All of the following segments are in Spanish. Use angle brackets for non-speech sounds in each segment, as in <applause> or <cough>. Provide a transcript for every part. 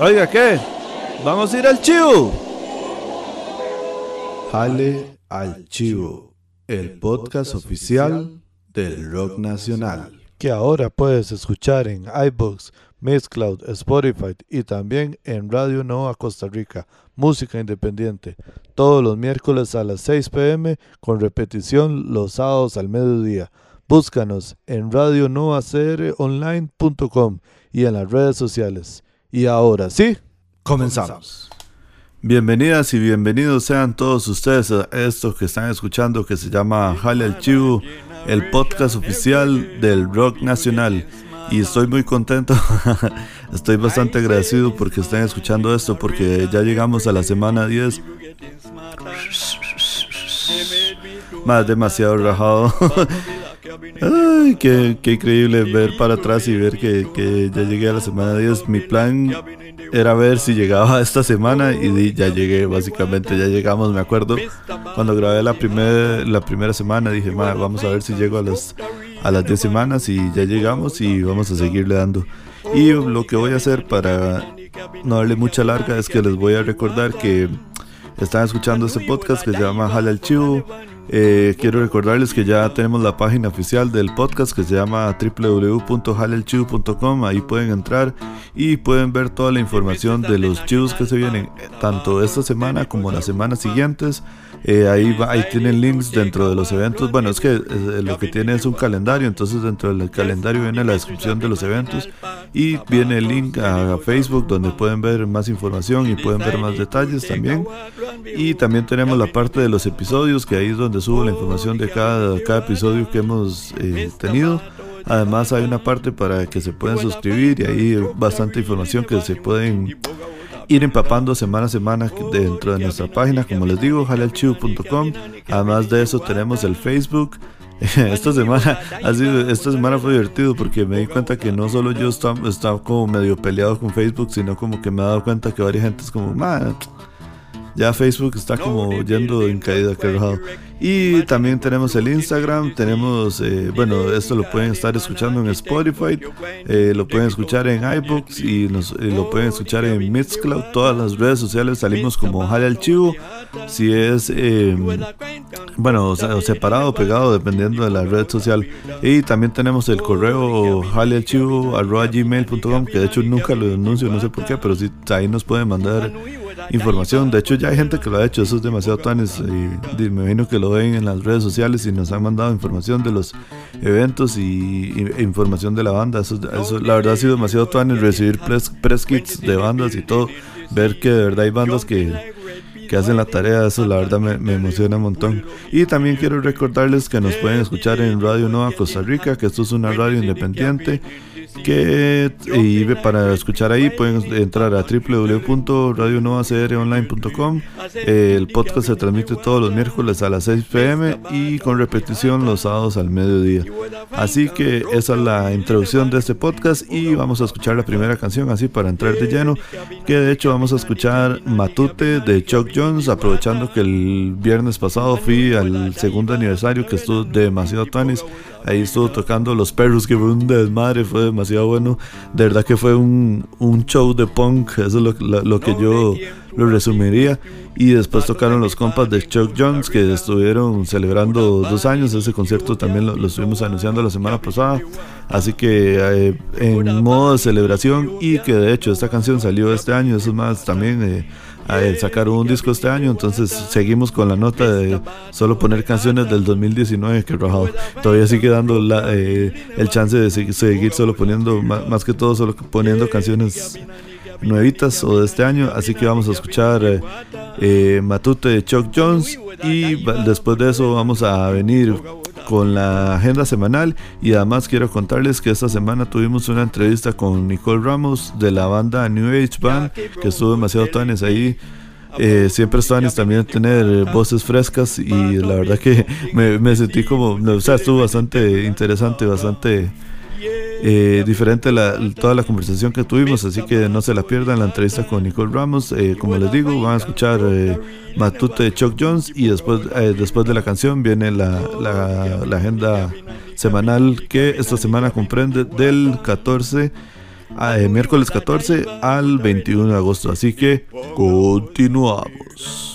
Oiga, ¿qué? Vamos a ir al chivo. Jale al chivo, el podcast oficial del rock nacional. Que ahora puedes escuchar en iBooks, Mixcloud, Spotify y también en Radio Nova Costa Rica, música independiente, todos los miércoles a las 6 pm con repetición los sábados al mediodía. Búscanos en radionovacronline.com y en las redes sociales. Y ahora sí, comenzamos. Bienvenidas y bienvenidos sean todos ustedes a esto que están escuchando que se llama Jale al Chivo, el podcast oficial del rock nacional. Y estoy muy contento, <laughs> estoy bastante agradecido porque están escuchando esto, porque ya llegamos a la semana 10. <laughs> Más demasiado rajado. <laughs> Ay, qué, qué, increíble ver para atrás y ver que, que, ya llegué a la semana 10. Mi plan era ver si llegaba <laughs> esta semana y ya llegué, básicamente ya llegamos, me acuerdo. Cuando grabé la, primer, la primera semana dije, vamos a ver si llego a las, a las 10 semanas y ya llegamos y vamos a seguirle dando. Y lo que voy a hacer para no darle mucha larga es que les voy a recordar que están escuchando este podcast que se llama Jale al Chivo eh, quiero recordarles que ya tenemos la página oficial del podcast que se llama www.halelchivo.com. Ahí pueden entrar y pueden ver toda la información de los chivos que se vienen tanto esta semana como las semanas siguientes. Eh, ahí, ahí tienen links dentro de los eventos. Bueno, es que eh, lo que tiene es un calendario, entonces dentro del calendario viene la descripción de los eventos y viene el link a Facebook donde pueden ver más información y pueden ver más detalles también. Y también tenemos la parte de los episodios, que ahí es donde subo la información de cada, cada episodio que hemos eh, tenido. Además hay una parte para que se puedan suscribir y ahí bastante información que se pueden ir empapando semana a semana dentro de nuestra página, como les digo, jalealchivo.com. Además de eso tenemos el Facebook. <laughs> Esta semana, esta semana fue divertido porque me di cuenta que no solo yo estaba, como medio peleado con Facebook, sino como que me he dado cuenta que varias gente es como, ya Facebook está como yendo en caída, que Y también tenemos el Instagram, tenemos, eh, bueno, esto lo pueden estar escuchando en Spotify, eh, lo pueden escuchar en iBooks y, lo pueden escuchar en Mixcloud. Todas las redes sociales salimos como Jale al Chivo. Si es, em, bueno, separado o pegado, dependiendo de la red social. Y también tenemos el correo jalealchivo.gmail.com, que de hecho nunca lo denuncio, no sé por qué, pero sí, ahí nos pueden mandar información. De hecho, ya hay gente que lo ha hecho, eso es demasiado tuanes. Y, me imagino que lo ven en las redes sociales y nos han mandado información de los eventos y, información de la banda. Eso, la verdad ha sido demasiado tuanes recibir press, kits de bandas y todo. Ver que de verdad hay bandas que, que hacen la tarea, eso la verdad me, me, emociona un montón. Y también quiero recordarles que nos pueden escuchar en Radio Nova Costa Rica, que esto es una radio independiente que y para escuchar ahí pueden entrar a www.radionovacronline.com el podcast se transmite todos los miércoles a las 6 pm y con repetición los sábados al mediodía. Así que esa es la introducción de este podcast y vamos a escuchar la primera canción así para entrar de lleno que de hecho vamos a escuchar Matute de Chuck Jones aprovechando que el viernes pasado fui al segundo aniversario que estuvo demasiado tuanis ahí estuvo tocando Los Perros que fue un desmadre fue demasiado bueno. De verdad que fue un, un show de punk, eso es lo, lo, que yo lo resumiría. Y después tocaron los compas de Chuck Jones que estuvieron celebrando dos años. Ese concierto también lo, estuvimos anunciando la semana pasada. Así que eh, en modo de celebración y que de hecho esta canción salió este año, eso es más también... Eh, sacaron un disco este año, entonces seguimos con la nota de solo poner canciones del 2019, que rajado. Todavía sigue dando la, eh, el chance de seguir solo poniendo, más, que todo, solo poniendo canciones nuevitas o de este año. Así que vamos a escuchar eh, eh, Matute de Chuck Jones y después de eso vamos a venir con la agenda semanal y además quiero contarles que esta semana tuvimos una entrevista con Nicole Ramos de la banda New Age Band que estuvo demasiado tanes ahí eh, siempre están también tener voces frescas y la verdad que <laughs> me, me sentí como, o sea, estuvo bastante interesante, bastante eh, diferente la, toda la conversación que tuvimos, así que no se la pierdan la entrevista con Nicole Ramos. Eh, como les digo, van a escuchar eh, Matute de Chuck Jones y después, después de la canción viene la, la, agenda semanal que esta semana comprende del 14 eh, miércoles 14 al 21 de agosto. Así que continuamos.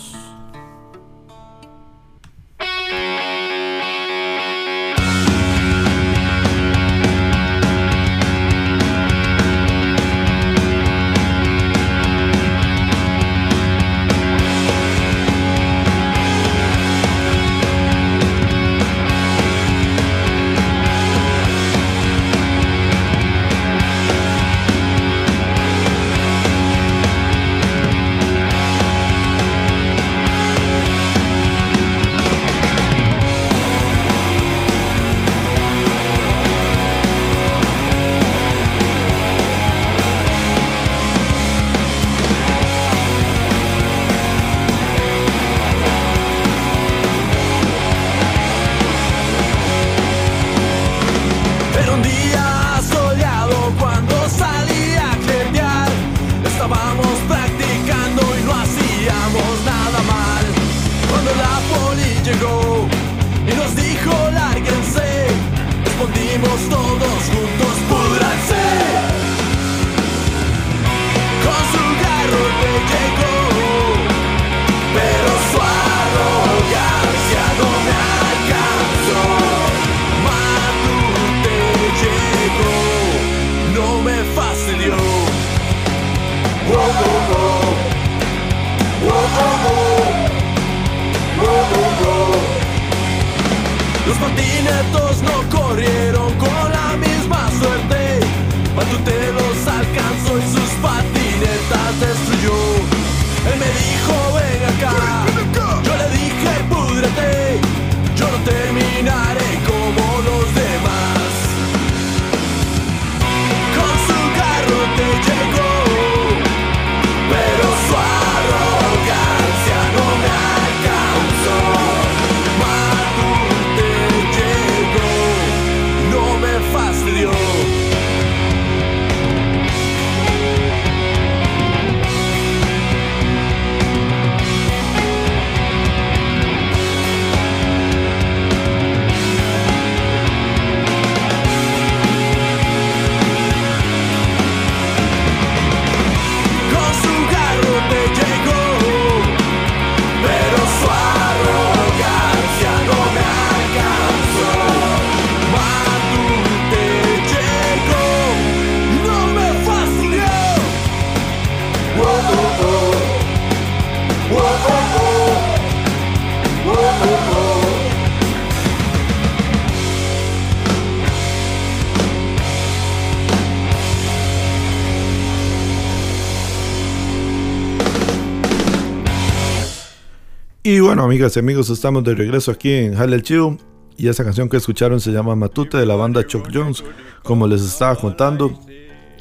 Amigas y amigos, estamos de regreso aquí en Jale el. Y esa canción que escucharon se llama Matute de la banda Chuck Jones. Como les estaba contando,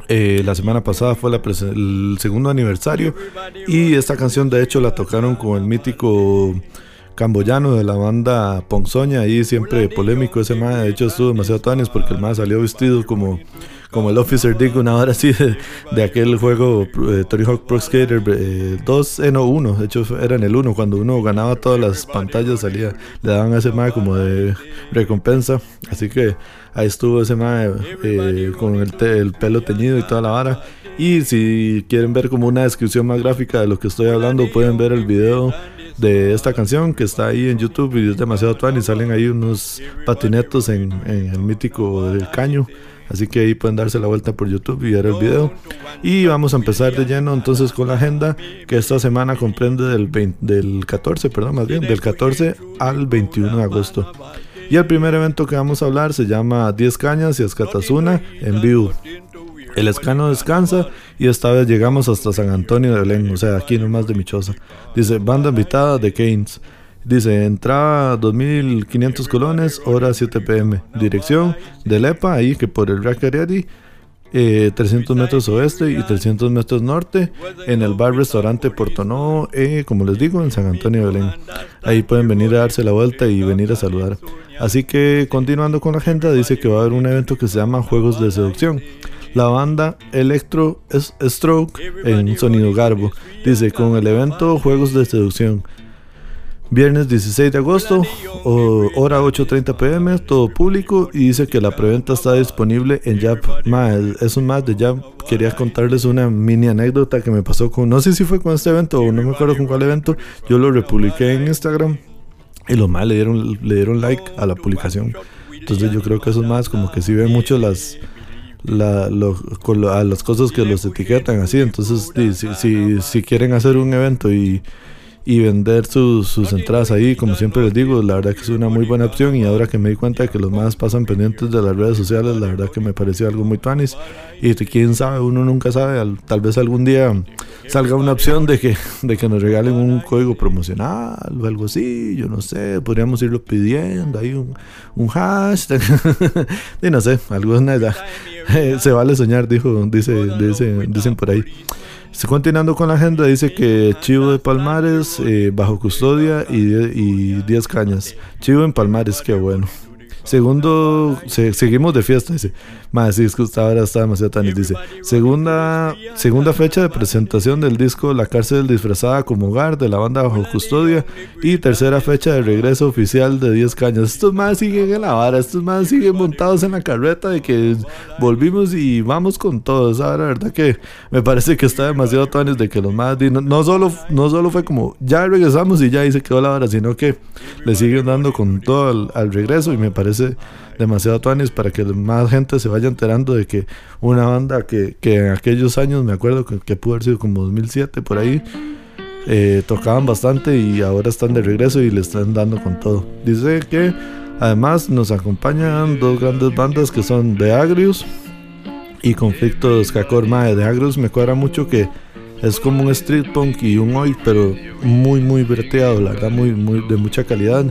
eh, la semana pasada fue el segundo aniversario. Y esta canción, de hecho, la tocaron con el mítico camboyano de la banda Ponzoña. Ahí siempre polémico ese más. De hecho, estuvo demasiado tanis porque el más salió vestido como como el Officer Dick una hora así <laughs> de, aquel juego eh, Tony Hawk Pro Skater 2, eh, no 1, de hecho era en el 1, cuando uno ganaba todas las pantallas salía, le daban a ese mae como de recompensa, así que ahí estuvo ese mae eh, con el, el pelo teñido y toda la vara. Y si quieren ver como una descripción más gráfica de lo que estoy hablando, pueden ver el video de esta canción que está ahí en YouTube y es demasiado tuan y salen ahí unos patinetos en, el mítico del caño. Así que ahí pueden darse la vuelta por YouTube y ver el video. Y vamos a empezar de lleno entonces con la agenda que esta semana comprende del, del 14, perdón, más bien, del 14 al 21 de agosto. Y el primer evento que vamos a hablar se llama 10 cañas y Escatazuna en vivo. El escano descansa y esta vez llegamos hasta San Antonio de Belén, o sea, aquí nomás de Michosa. Dice, banda invitada de Keynes. Dice, entrada 2.500 colones, hora 7 pm. Dirección de Lepa, ahí que por el Rack eh, 300 metros oeste y 300 metros norte en el bar restaurante Portonovo, eh, como les digo, en San Antonio de Belén. Ahí pueden venir a darse la vuelta y venir a saludar. Así que continuando con la agenda, dice que va a haber un evento que se llama Juegos de Seducción. La banda Electro Stroke en Sonido Garbo. Dice con el evento Juegos de Seducción. Viernes 16 de agosto, hora 8.30 pm, todo público y dice que la preventa está disponible en Jab Es un más de Jab quería contarles una mini anécdota que me pasó con, no sé si fue con este evento o no me acuerdo con cuál evento, yo lo republiqué en Instagram y los más le dieron, le dieron like a la publicación. Entonces yo creo que esos más como que sí ven mucho las la, a las cosas que los etiquetan así. Entonces si, si, si quieren hacer un evento y y vender sus, sus entradas ahí, como siempre les digo, la verdad que es una muy buena opción y ahora que me di cuenta de que los más pasan pendientes de las redes sociales, la verdad que me pareció algo muy tuanis y quién sabe, uno nunca sabe, tal vez algún día salga una opción de que, de que nos regalen un código promocional o algo así, yo no sé, podríamos irlo pidiendo, hay un, un hashtag, <laughs> y no sé, algo nada, <laughs> se vale soñar, dijo, dice, dice, dicen por ahí. Continuando con la agenda, dice que Chivo de Palmares eh, bajo custodia y 10 cañas. Chivo en Palmares, qué bueno. Segundo, seguimos de fiesta, dice. Más, sí, es que ahora está demasiado tan. Dice: segunda, segunda fecha de presentación del disco La cárcel disfrazada como hogar de la banda bajo custodia. Y tercera fecha de regreso oficial de 10 caños. Estos más siguen en la vara, estos más siguen montados en la carreta de que volvimos y vamos con todo. Ahora, la verdad que me parece que está demasiado tan de que los más. No, solo, no solo fue como ya regresamos y ya ahí se quedó la vara, sino que le siguen dando con todo al regreso y me parece demasiado tuanis para que más gente se vaya enterando de que una banda que, que en aquellos años, me acuerdo que, que pudo haber sido como 2007 por ahí, eh, tocaban bastante y ahora están de regreso y le están dando con todo. Dice que además nos acompañan dos grandes bandas que son The Agrius y Conflicto Skakor Mae. The Agrius me cuadra mucho que es como un street punk y un oi, pero muy, muy breteado, la verdad, muy, muy de mucha calidad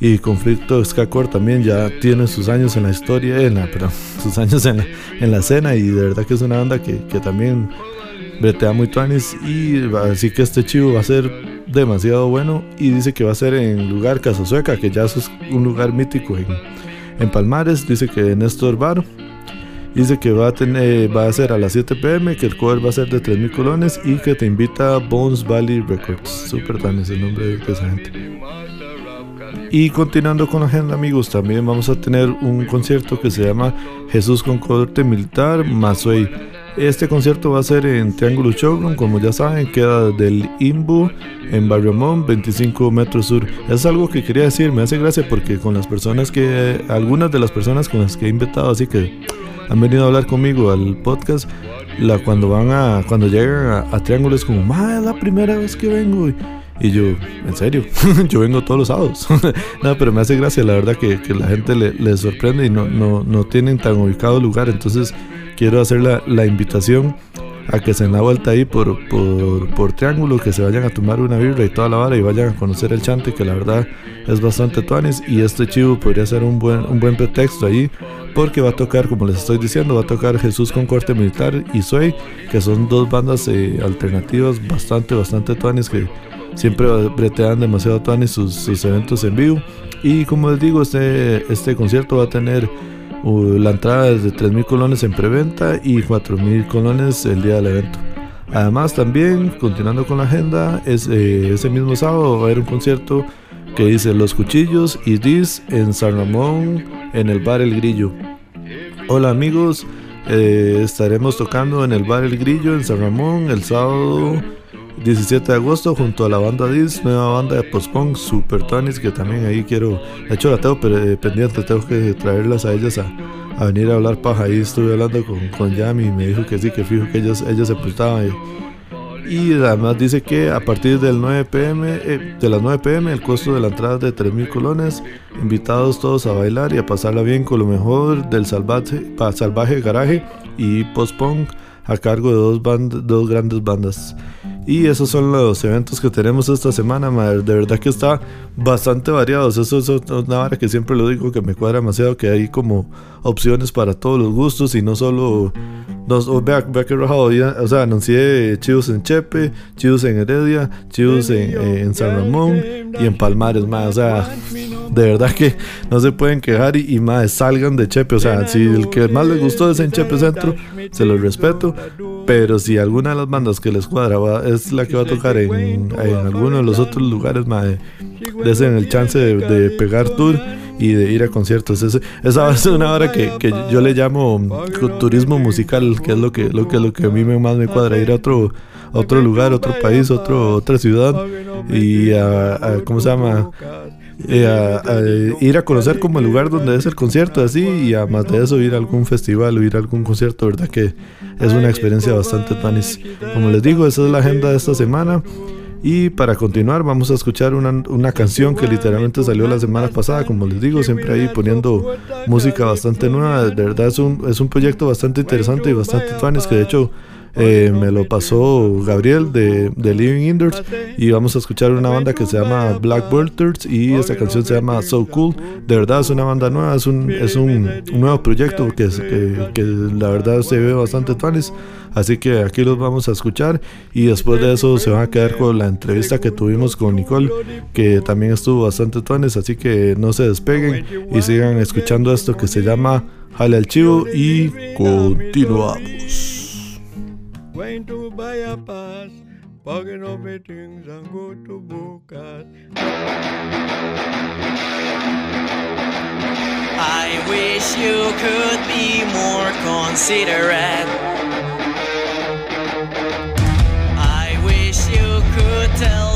y Conflicto Skakor también ya tiene sus años en la historia, en la, perdón, <laughs> sus años en la, en la escena y de verdad que es una banda que, que también bretea muy tuanis y así que este chivo va a ser demasiado bueno y dice que va a ser en lugar Sueca que ya es un lugar mítico en, en Palmares, dice que Néstor Bar Dice que va a, tener, va a ser a las 7 pm, que el cover va a ser de 3.000 colones y que te invita a Bones Valley Records. Super tan el nombre de esa gente. Y continuando con la agenda amigos, también vamos a tener un concierto que se llama Jesús con corte militar Mazuey. Este concierto va a ser en Triángulo Showroom, como ya saben, queda del Imbu en Barrio 25 metros sur. Es algo que quería decir, me hace gracia porque con las personas que, algunas de las personas con las que he invitado, así que han venido a hablar conmigo al podcast, la, cuando van a, cuando llegan a, Triángulo es como, ma, es la primera vez que vengo. Y yo, en serio, <laughs> yo vengo todos los sábados. <laughs> no, pero me hace gracia, la verdad, que, que la gente le, le, sorprende y no, no, no tienen tan ubicado lugar. Entonces, quiero hacer la, la invitación a que se den la vuelta ahí por, por, por, Triángulo, que se vayan a tomar una birra y toda la vara y vayan a conocer el chante, que la verdad es bastante tuanis. Y este chivo podría ser un buen, un buen pretexto ahí, porque va a tocar, como les estoy diciendo, va a tocar Jesús con Corte Militar y Soy, que son dos bandas eh, alternativas bastante, bastante tuanis que siempre bretean demasiado tuanis sus, sus eventos en vivo. Y como les digo, este, este concierto va a tener la entrada de 3.000 colones en preventa y 4.000 colones el día del evento. Además también, continuando con la agenda, es, eh, ese mismo sábado va a haber un concierto que dice Los Cuchillos y Dis en San Ramón en el bar El Grillo. Hola amigos, eh, estaremos tocando en el bar El Grillo en San Ramón el sábado 17 de agosto junto a la banda Dis, nueva banda de post-punk Super Tonis, que también ahí quiero, de hecho la tengo eh, pendiente, tengo que traerlas a ellas a, a, venir a hablar paja. Ahí estuve hablando con, con Yami y me dijo que sí, que fijo que ellos, ellos se prestaban. Y, además dice que a partir del 9 pm, eh, de las 9 pm, el costo de la entrada es de 3.000 colones. Invitados todos a bailar y a pasarla bien con lo mejor del salvaje, salvaje garaje y post-punk a cargo de dos, dos grandes bandas. Y esos son los eventos que tenemos esta semana, De verdad que está bastante variados. Eso es una hora que siempre lo digo que me cuadra demasiado, que hay como opciones para todos los gustos y no solo... Oh, vea, que rojado, o sea, anuncié chivos en Chepe, chivos en Heredia, chivos en, eh, en San Ramón y en Palmares, más. O sea, de verdad que no se pueden quejar y, más salgan de Chepe. O sea, si el que más les gustó es en Chepe Centro, se los respeto. Pero si alguna de las bandas que les cuadra es la que va a tocar en, en alguno de los otros lugares, más, desen el chance de, pegar tour y de ir a conciertos. esa es una hora que, que, yo le llamo turismo musical, que es lo que, lo que, lo que a mí más me cuadra, ir a otro, otro lugar, otro país, otro, otra ciudad y a, ¿cómo se llama? Eh, ir a conocer como el lugar donde es el concierto así y además de eso ir a algún festival o ir a algún concierto, verdad que es una experiencia bastante tanis. Como les digo, esa es la agenda de esta semana. Y para continuar vamos a escuchar una, una, canción que literalmente salió la semana pasada, como les digo, siempre ahí poniendo música bastante nueva. De verdad es un, es un proyecto bastante interesante y bastante fanes que de hecho eh, me lo pasó Gabriel de, de, Living Indoors y vamos a escuchar una banda que se llama Black y esta canción se llama So Cool. De verdad es una banda nueva, es un, es un, nuevo proyecto que, que, que, la verdad se ve bastante tuanes. Así que aquí los vamos a escuchar y después de eso se van a quedar con la entrevista que tuvimos con Nicole, que también estuvo bastante tuanes. Así que no se despeguen y sigan escuchando esto que se llama Jale al Chivo y continuamos. Going to buy a pass, packing up my things and go to Bukas. I wish you could be more considerate. I wish you could tell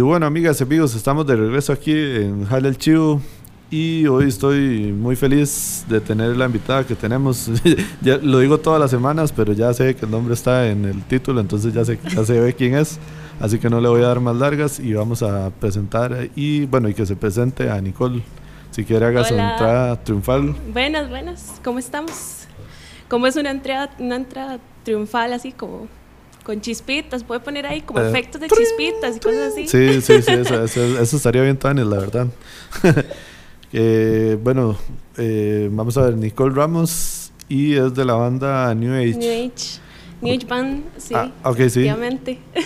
bueno, amigas y amigos, estamos de regreso aquí en Jale el Chivo y hoy estoy muy feliz de tener la invitada que tenemos. <laughs> ya lo digo todas las semanas, pero ya sé que el nombre está en el título, entonces ya, sé, ya se ve quién es. Así que no le voy a dar más largas y vamos a presentar y bueno, y que se presente a Nicole. Si quiere haga su entrada triunfal. Buenas, buenas. ¿Cómo estamos? ¿Cómo es una entrada, una entrada triunfal así como con chispitas? Puede poner ahí como eh, efectos de chispitas y cosas así. Sí, sí, sí, <laughs> eso, eso, estaría bien, Tania, la verdad. <laughs> eh, bueno, eh, vamos a ver, Nicole Ramos y es de la banda New Age. New Age. New Age Band, sí. Ah, sí.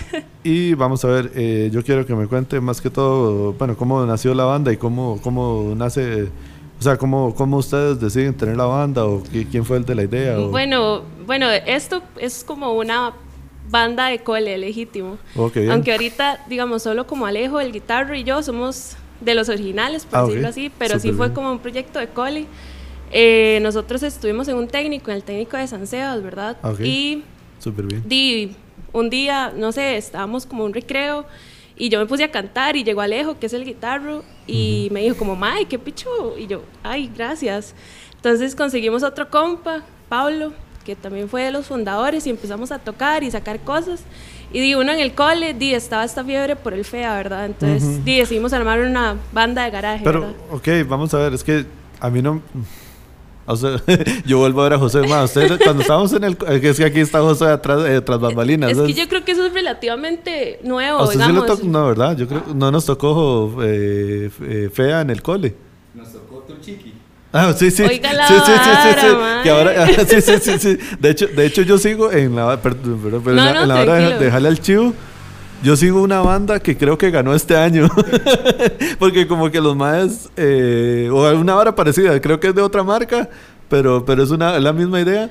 <laughs> y vamos a ver, eh, yo quiero que me cuente más que todo, bueno, cómo nació la banda y cómo, cómo nace, o sea, cómo, cómo ustedes deciden tener la banda o quién fue el de la idea. Bueno, bueno, esto es como una banda de cole legítimo. Aunque ahorita, digamos, solo como Alejo, el guitarro y yo somos de los originales, por ah, decirlo así, pero sí fue como un proyecto de cole. Eh, nosotros estuvimos en un técnico, en el técnico de San Sebas, ¿verdad? Ah, y Súper bien. Di, un día, no sé, estábamos como un recreo y yo me puse a cantar y llegó Alejo, que es el guitarro, y me dijo como, May, qué picho. Y yo, ay, gracias. Entonces conseguimos otro compa, Pablo, que también fue de los fundadores, y empezamos a tocar y sacar cosas. Y di, uno en el cole, di, estaba esta fiebre por el FEA, ¿verdad? Entonces, di, decidimos armar una banda de garaje. Pero, ok, vamos a ver, es que a mí no <laughs> yo vuelvo a ver a José más. cuando estábamos en el. Es que aquí está José atrás, eh, tras bambalinas. Es que yo creo que eso es relativamente nuevo. digamos. no, ¿verdad? Yo creo no nos tocó eh, eh, fea en el cole. Nos tocó tu chiqui. Ah, sí, sí. Oiga la sí, sí, sí, sí, sí. ahora, <laughs> sí, sí, sí, sí. De hecho, de hecho yo sigo en la, perdón, pero, en la, en la hora de dejarle al chivo. Yo sigo una banda que creo que ganó este año. <laughs> Porque como que los más... Eh, o una hora parecida, creo que es de otra marca, pero, pero es una, la misma idea.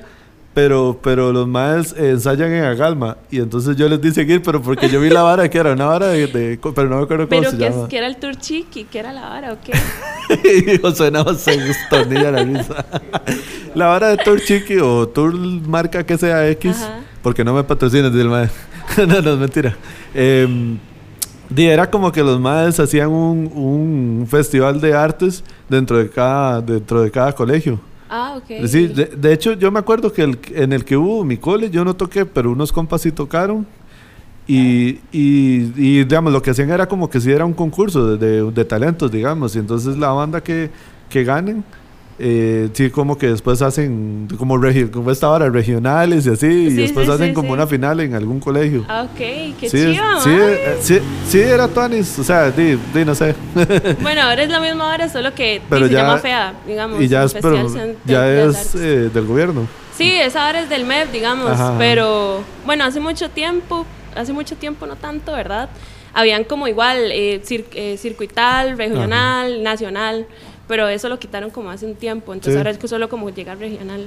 Pero, pero los más ensayan en Agalma. Y entonces yo les di seguir, pero porque yo vi la vara que era una vara de. pero no me acuerdo cómo se llama. Pero que era el tour chiqui, que era la vara o qué. <laughs> y José no se estornilla la risa. <laughs> la vara de tour chiqui o tour marca que sea X. Porque no me patrocinas, el maestro. <laughs> no, no, es mentira. Eh, era como que los madres hacían un, un, festival de artes dentro de cada, dentro de cada colegio. Ah, ok. Sí, de, hecho, yo me acuerdo que el, en el que hubo mi cole, yo no toqué, pero unos compas sí tocaron. Y, y, y, digamos, lo que hacían era como que si era un concurso de, de, de talentos, digamos. Y entonces la banda que, que ganen eh, sí, como que después hacen como, regio, como esta hora, regionales y así, y después hacen como una final en algún colegio. Ah, ok, qué sí, chido. Sí, eh, sí, sí, era Tuanis, o sea, di, di, no sé. <laughs> bueno, ahora es la misma hora, solo que se llama FEA, digamos. Y ya es, pero, ya es eh, del gobierno. Sí, esa hora es del MEP, digamos, pero bueno, hace mucho tiempo, hace mucho tiempo no tanto, ¿verdad? Habían como igual eh, circuital, regional, nacional pero eso lo quitaron como hace un tiempo, entonces ahora es que solo como llega regional.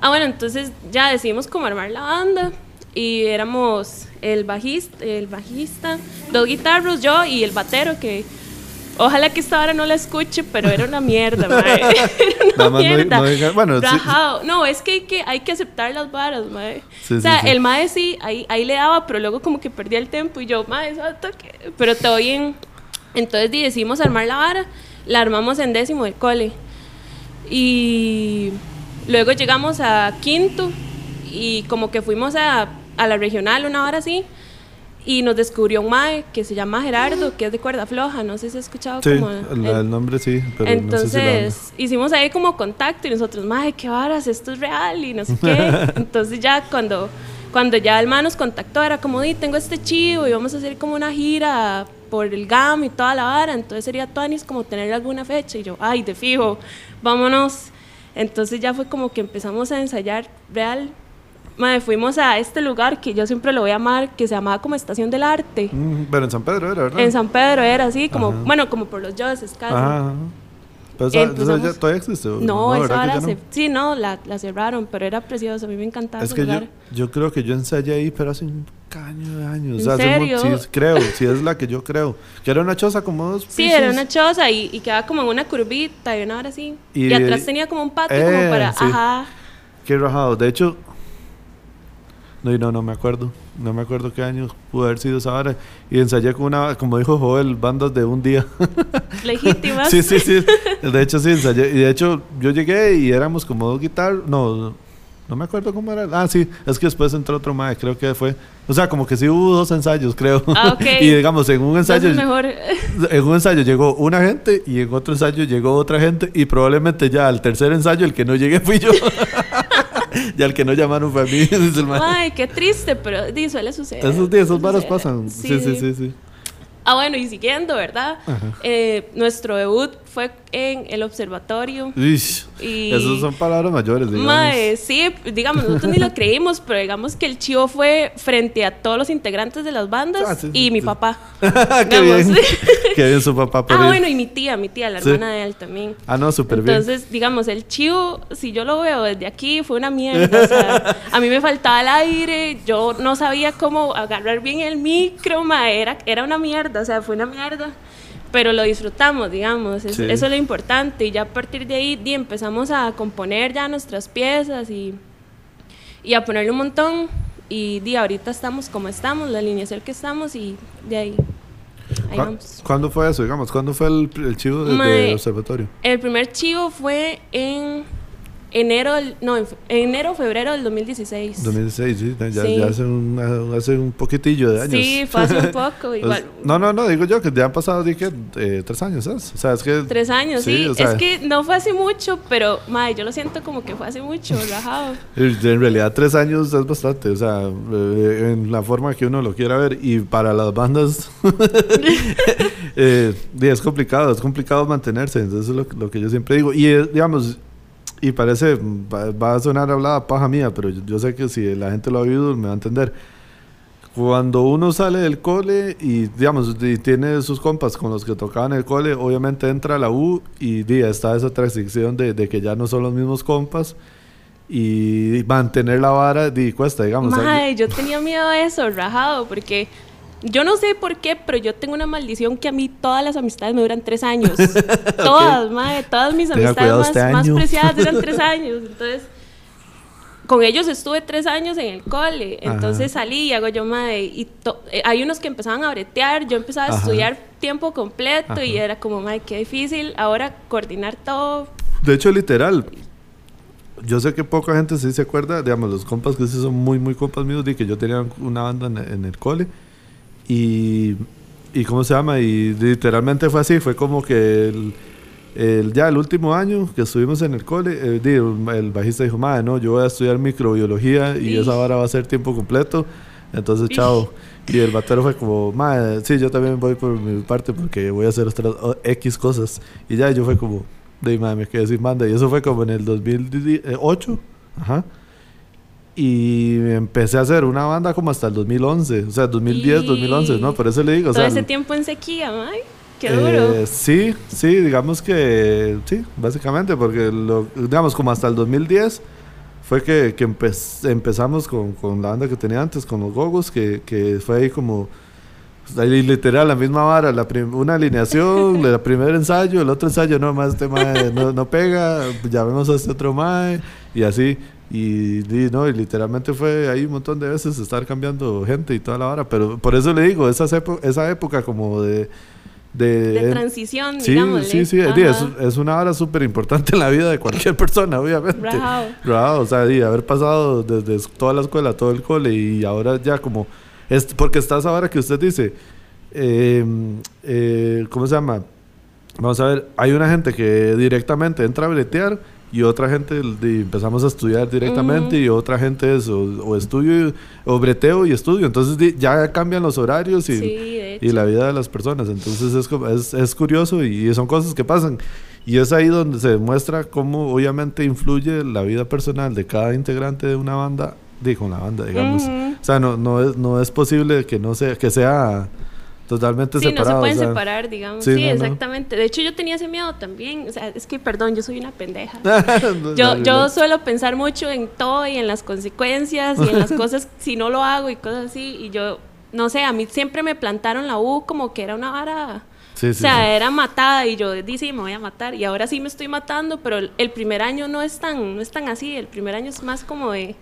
Ah, bueno, entonces ya decidimos como armar la banda y éramos el bajista, el bajista, dos guitarros, yo y el batero que ojalá que esta hora no la escuche, pero era una mierda, madre. <laughs> era una <laughs> mierda. No, bueno, no, es que hay que hay que aceptar las varas, madre. o sea, el mae sí ahí, ahí le daba, pero luego como que perdía el tiempo y yo, madre, pero todo bien. Entonces decidimos armar la vara la armamos en décimo del cole. Y luego llegamos a quinto y como que fuimos a, a la regional una hora así y nos descubrió un mae que se llama Gerardo, que es de cuerda floja, no sé si has escuchado sí, el, nombre sí, pero Entonces, hicimos ahí como contacto y nosotros, mae, qué varas, esto es real y no sé qué. <laughs> Entonces ya cuando cuando ya el mae nos contactó era como, di, tengo este chivo y vamos a hacer como una gira por el GAM y toda la vara, entonces sería Tuanis como tener alguna fecha. Y yo, ay, de fijo, vámonos. Entonces ya fue como que empezamos a ensayar real. Madre, fuimos a este lugar que yo siempre lo voy a amar, que se llamaba como Estación del Arte. Mm, pero en San Pedro era, ¿verdad? En San Pedro era así, como, bueno, como por los Joseph casi. Pero esa, todavía existe. No, esa ahora se, sí, no, la, la, cerraron, pero era precioso, a mí me encantaba. Es que yo, yo, creo que yo ensayé ahí, pero hace un caño de años. ¿En serio? sí, creo, sí es la que yo creo. Que era una choza como dos pisos. Sí, era una choza y, y quedaba como en una curvita y una hora así. Y, atrás tenía como un patio como eh, para, ajá. Qué rajado. De hecho, No, no, no me acuerdo. No me acuerdo qué año pudo haber sido esa hora. Y ensayé con una, como dijo Joel, bandas de un día. <laughs> Legítimas. sí, sí, sí. De hecho, sí, ensayé. Y de hecho, yo llegué y éramos como dos guitarras. No, no me acuerdo cómo era. Ah, sí, es que después entró otro más, creo que fue. O sea, como que sí hubo dos ensayos, creo. Ah, ok. <laughs> y digamos, en un ensayo. mejor. <laughs> En un ensayo llegó una gente y en otro ensayo llegó otra gente. Y probablemente ya al tercer ensayo el que no llegué fui yo. <laughs> ya el que no llamaron fue a mí. <laughs> Ay, qué triste, pero di, suele suceder. Esos días, esos varas pasan. sí, sí, sí. sí. Ah, bueno, y siguiendo, ¿verdad? Eh, nuestro debut fue en el observatorio. Ish, y... Esas son palabras mayores, digamos. Mae, sí, digamos, nosotros ni lo creímos, pero digamos que el chivo fue frente a todos los integrantes de las bandas ah, y mi papá. <laughs> qué bien. qué bien su papá. Por ah, bueno, y mi tía, mi tía, la hermana de él también. Ah, no, súper bien. Entonces, digamos, el chivo, si yo lo veo desde aquí, fue una mierda. O sea, a mí me faltaba el aire, yo no sabía cómo agarrar bien el micro, mae, era, era una mierda, o sea, fue una mierda pero lo disfrutamos, digamos, eso es lo importante y ya a partir de ahí empezamos a componer ya nuestras piezas y, y a ponerle un montón y di, ahorita estamos como estamos, la alineación que estamos y de ahí. ahí vamos. ¿Cuándo fue eso, digamos? ¿Cuándo fue el, el chivo del observatorio? El primer chivo fue en enero, no, en enero, febrero del 2016. 2016, sí, ya, hace, un, hace un poquitillo de años. Sí, fue hace un <laughs> poco, igual. no, no, no, digo yo que ya han pasado, dije, eh, tres años, ¿sabes? O sea, es que... Tres años, sí. es que no fue hace mucho, pero, madre, yo lo siento como que fue hace mucho, <laughs> relajado. en realidad, tres años es bastante, o sea, eh, en la forma que uno lo quiera ver. Y para las bandas, <laughs> eh, es complicado, es complicado mantenerse, entonces es lo, lo que yo siempre digo. Y, digamos y parece, va, a sonar hablada paja mía, pero yo, sé que si la gente lo ha oído me va a entender. Cuando uno sale del cole y, digamos, y tiene sus compas con los que tocaban el cole, obviamente entra a la U y día está esa transición de, de, que ya no son los mismos compas y mantener la vara y cuesta, digamos. Ay, yo tenía miedo de eso, rajado, porque yo no sé por qué, pero yo tengo una maldición que a mí todas las amistades me duran tres años. <laughs> todas, madre, todas mis amistades más, este más, preciadas duran tres <laughs> años. Entonces, con ellos estuve tres años en el cole. Entonces salí y hago yo, madre, y eh, hay unos que empezaban a bretear, yo empezaba a estudiar tiempo completo y era como, madre, qué difícil ahora coordinar todo. De hecho, literal, yo sé que poca gente sí se acuerda, digamos, los compas que sí son muy, muy compas míos, de que yo tenía una banda en el cole y, y ¿cómo se llama? Y literalmente fue así, fue como que el, ya el último año que estuvimos en el cole, eh, el, bajista dijo, madre, no, yo voy a estudiar microbiología y esa hora va a ser tiempo completo, entonces chao. Y el batero fue como, madre, sí, yo también voy por mi parte porque voy a hacer otras X cosas. Y ya yo fue como, de madre, me quedé sin banda. Y eso fue como en el 2008, ajá. Y empecé a hacer una banda como hasta el 2011, o sea, 2010, 2011, ¿no? Por eso le digo. Todo o ese tiempo en sequía, ay, qué duro. Eh, sí, sí, digamos que sí, básicamente, porque lo, digamos como hasta el 2010 fue que, que empezamos con, con, la banda que tenía antes, con los Gogos, que, que fue ahí como ahí literal la misma vara, la una alineación, <laughs> el primer ensayo, el otro ensayo, no, más este mae no, no pega, llamemos a este otro mae, y así. Y, no, y literalmente fue ahí un montón de veces estar cambiando gente y toda la hora. Pero por eso le digo, esa, esa época como de... De, transición, sí, Sí, sí, es, es, una hora súper importante en la vida de cualquier persona, obviamente. Bravo. O sea, haber pasado desde toda la escuela, todo el cole y ahora ya como... Es, porque estás ahora que usted dice, em, eh, ¿cómo se llama? Vamos a ver, hay una gente que directamente entra a bretear y otra gente empezamos a estudiar directamente y otra gente es o, estudio o breteo y estudio. Entonces ya cambian los horarios y, y, la vida de las personas. Entonces es, es, es, curioso y son cosas que pasan. Y es ahí donde se demuestra cómo obviamente influye la vida personal de cada integrante de una banda, digo, una banda, digamos. O sea, no, no, es, no es posible que no sea, que sea totalmente sí, no se pueden separar, digamos. Sí, exactamente. De hecho, yo tenía ese miedo también. O sea, es que, perdón, yo soy una pendeja. <laughs> yo yo suelo pensar mucho en todo y en las consecuencias y en las <laughs> cosas si no lo hago y cosas así. Y yo, no sé, a mí siempre me plantaron la U como que era una vara... Sí, o sea, era matada y yo dije, me voy a matar. Y ahora sí me estoy matando, pero el primer año no es tan, no es tan así. El primer año es más como de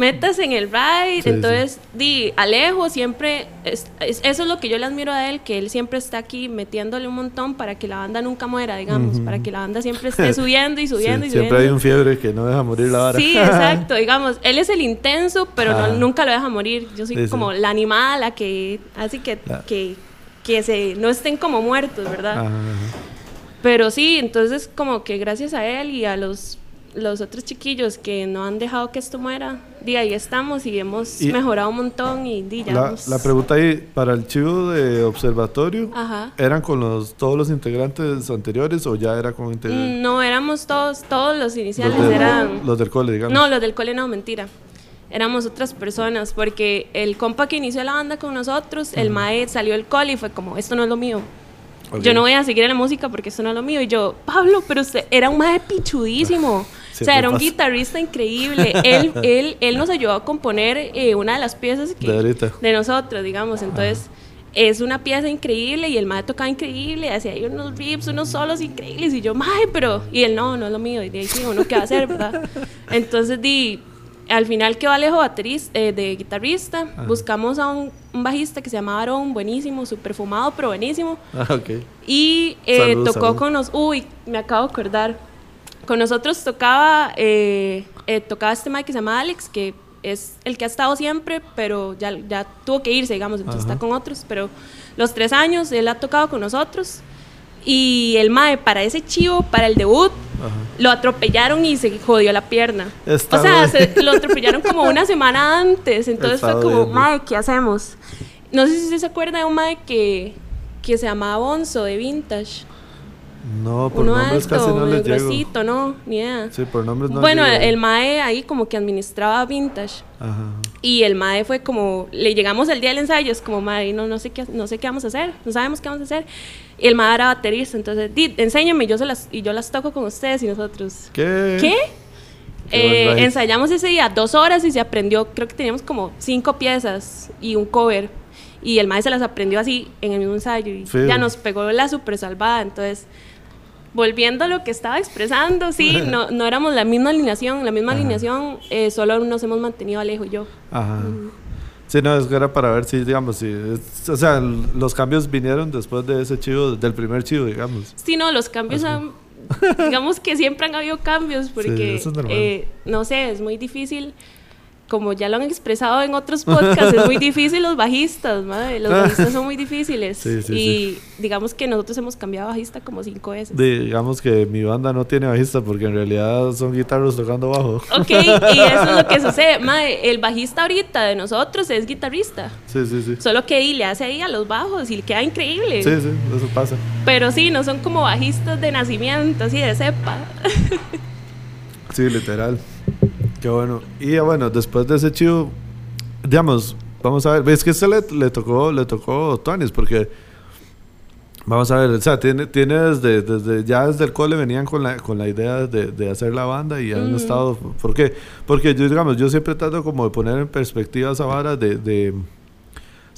metas en el ride. Entonces, di, Alejo siempre, es, eso es lo que yo le admiro a él, que él siempre está aquí metiéndole un montón para que la banda nunca muera, digamos, para que la banda siempre esté <laughs> subiendo y subiendo y subiendo. Siempre hay un fiebre que no deja morir la vara. Sí, exacto, digamos, él es el intenso, pero nunca lo deja morir. Yo soy como la animal, la que así que, que, que se, no estén como muertos, ¿verdad? Pero sí, entonces como que gracias a él y a los los otros chiquillos que no han dejado que esto muera, di ahí estamos y hemos mejorado un montón y di, ya la, la, pregunta ahí, para el chivo de observatorio, ¿eran con los todos los integrantes anteriores o ya era con integrantes? Mm, no, éramos todos, todos los iniciales eran... Los del cole, digamos. No, los del cole no, mentira. Éramos otras personas, porque el compa que inició la banda con nosotros, el mae salió del cole y fue como, esto no es lo mío. Yo no voy a seguir en la música porque esto no es lo mío. Y yo, Pablo, pero usted era un mae pichudísimo. O sea, era un guitarrista increíble. <laughs> él, él, él nos ayudó a componer eh, una de las piezas de, nosotros, digamos. Entonces, es una pieza increíble y el mae tocaba increíble. Hacía ahí unos riffs, unos solos increíbles. Y yo, mae, pero. Y él, no, no es lo mío. Y de ahí sí, uno qué va a hacer, ¿verdad? <laughs> Entonces, di al final quedó Alejo baterista, eh, de guitarrista. Buscamos a un, bajista que se llamaba Aaron, buenísimo, súper fumado, pero buenísimo. Ah, okay. Y eh, tocó con nos. Uy, me acabo de acordar. Con nosotros tocaba, eh, tocaba este Mike que se llama Alex, que es el que ha estado siempre, pero ya, ya tuvo que irse, digamos, entonces está con otros. Pero los tres años él ha tocado con nosotros. Y el Mae, para ese chivo, para el debut, lo atropellaron y se jodió la pierna. o sea, lo atropellaron como una semana antes. Entonces fue como, Mae, ¿qué hacemos? No sé si se acuerda de un Mae que, que se llamaba Bonzo de Vintage. No, por nombres casi no les gruesito, no, ni idea. Sí, por nombres no Bueno, el mae ahí como que administraba vintage. Ajá. Y el mae fue como, le llegamos el día del ensayo, es como, mae, no, no, sé qué, no sé qué vamos a hacer, no sabemos qué vamos a hacer. Y el mae era baterista, entonces, di, enséñame, yo se las, y yo las toco con ustedes y nosotros. ¿Qué? ¿Qué? Eh, ensayamos ese día dos horas y se aprendió, creo que teníamos como cinco piezas y un cover. Y el maestro se las aprendió así en el mismo ensayo y ya nos pegó la super salvada. Entonces, volviendo a lo que estaba expresando, sí, <laughs> no, no éramos la misma alineación, la misma alineación, eh, solo nos hemos mantenido Alejo y yo. Ajá. Sí, no, es que era para ver si, digamos, si, o sea, los cambios vinieron después de ese chivo, del primer chivo, digamos. Sí, no, los cambios han, digamos que siempre han habido cambios, <laughs> porque, eh, no sé, es muy difícil como ya lo han expresado en otros podcasts, es muy <laughs> difícil los bajistas, madre. Los bajistas son muy difíciles. y digamos que nosotros hemos cambiado bajista como cinco veces. digamos que mi banda no tiene bajista porque en realidad son guitarros tocando bajo. Ok, y eso es lo que <laughs> sucede. Madre, el bajista ahorita de nosotros es guitarrista. Sí, sí, sí. Solo que le hace ahí a los bajos y le queda increíble. Sí, sí, eso pasa. Pero sí, no son como bajistas de nacimiento, así de cepa. sí, literal. Qué bueno. Y bueno, después de ese chivo, digamos, vamos a ver, ves que este le, le tocó, le tocó Tonis, porque vamos a ver, o sea, tiene, tiene desde, desde, ya desde el cole venían con la, con la idea de, de hacer la banda y han estado, ¿por qué? Porque yo, digamos, yo siempre trato como de poner en perspectiva esa vara de, de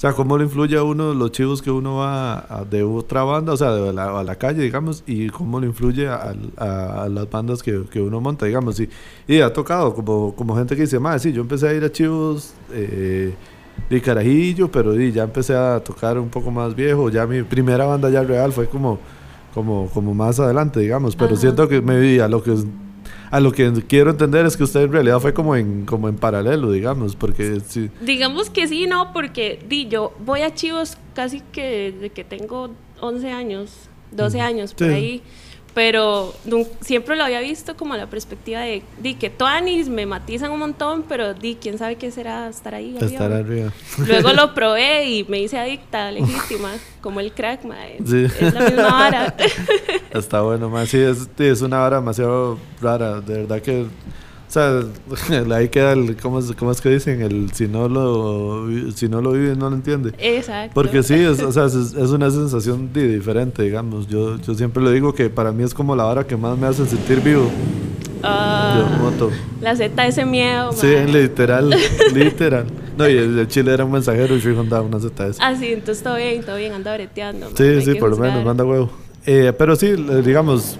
sea, cómo le influye a uno los chivos que uno va de otra banda, o sea, de la, a la calle, digamos, y cómo le influye a, a, las bandas que, que, uno monta, digamos. Y, y ha tocado como, como gente que dice, más, sí, yo empecé a ir a chivos eh, de carajillo, pero ya empecé a tocar un poco más viejo. Ya mi primera banda ya real fue como, como, como más adelante, digamos, pero siento que me vi a lo que a lo que quiero entender es que usted en realidad fue como en, como en paralelo, digamos, porque sí. Digamos que sí, no, porque di, yo voy a Chivos casi que desde que tengo 11 años, 12 años, por ahí pero siempre lo había visto como la perspectiva de, di que Tuanis me matizan un montón, pero di, quién sabe qué será estar ahí. Estar arriba. Luego lo <laughs> probé y me hice adicta, legítima, como el crack, Sí. Es la misma vara. <laughs> Está bueno, más sí, es, es una vara demasiado rara, de verdad que sea, <laughs> ahí queda el, ¿cómo es, cómo es que dicen? El si no lo, si no lo vive, no lo entiende. Exacto. Porque sí, es, o sea, es, una sensación diferente, digamos. Yo, yo siempre le digo que para mí es como la hora que más me hace sentir vivo. Uh. La Z ese miedo. Sí, literal, <laughs> literal. No, y el, Chile era un mensajero y yo andaba una ZS. Ah, sí, entonces todo bien, todo bien, anda breteando. Sí, sí, por lo menos, manda huevo. Eh, pero sí, digamos,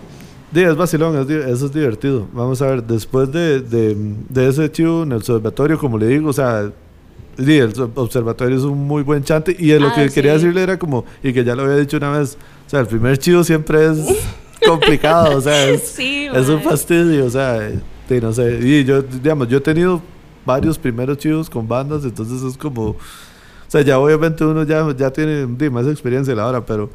es vacilón, eso es divertido. Vamos a ver, después de, de, ese chivo en el observatorio, como le digo, o sea, el observatorio es un muy buen chante. Y lo ah, que quería decirle era como, y que ya lo había dicho una vez, o sea, el primer chivo siempre es <laughs> complicado, o sea, es, es un fastidio, o sea, no sé. Y yo, digamos, yo he tenido varios primeros chivos con bandas, entonces es como, o sea, ya obviamente uno ya, ya tiene más experiencia la hora, pero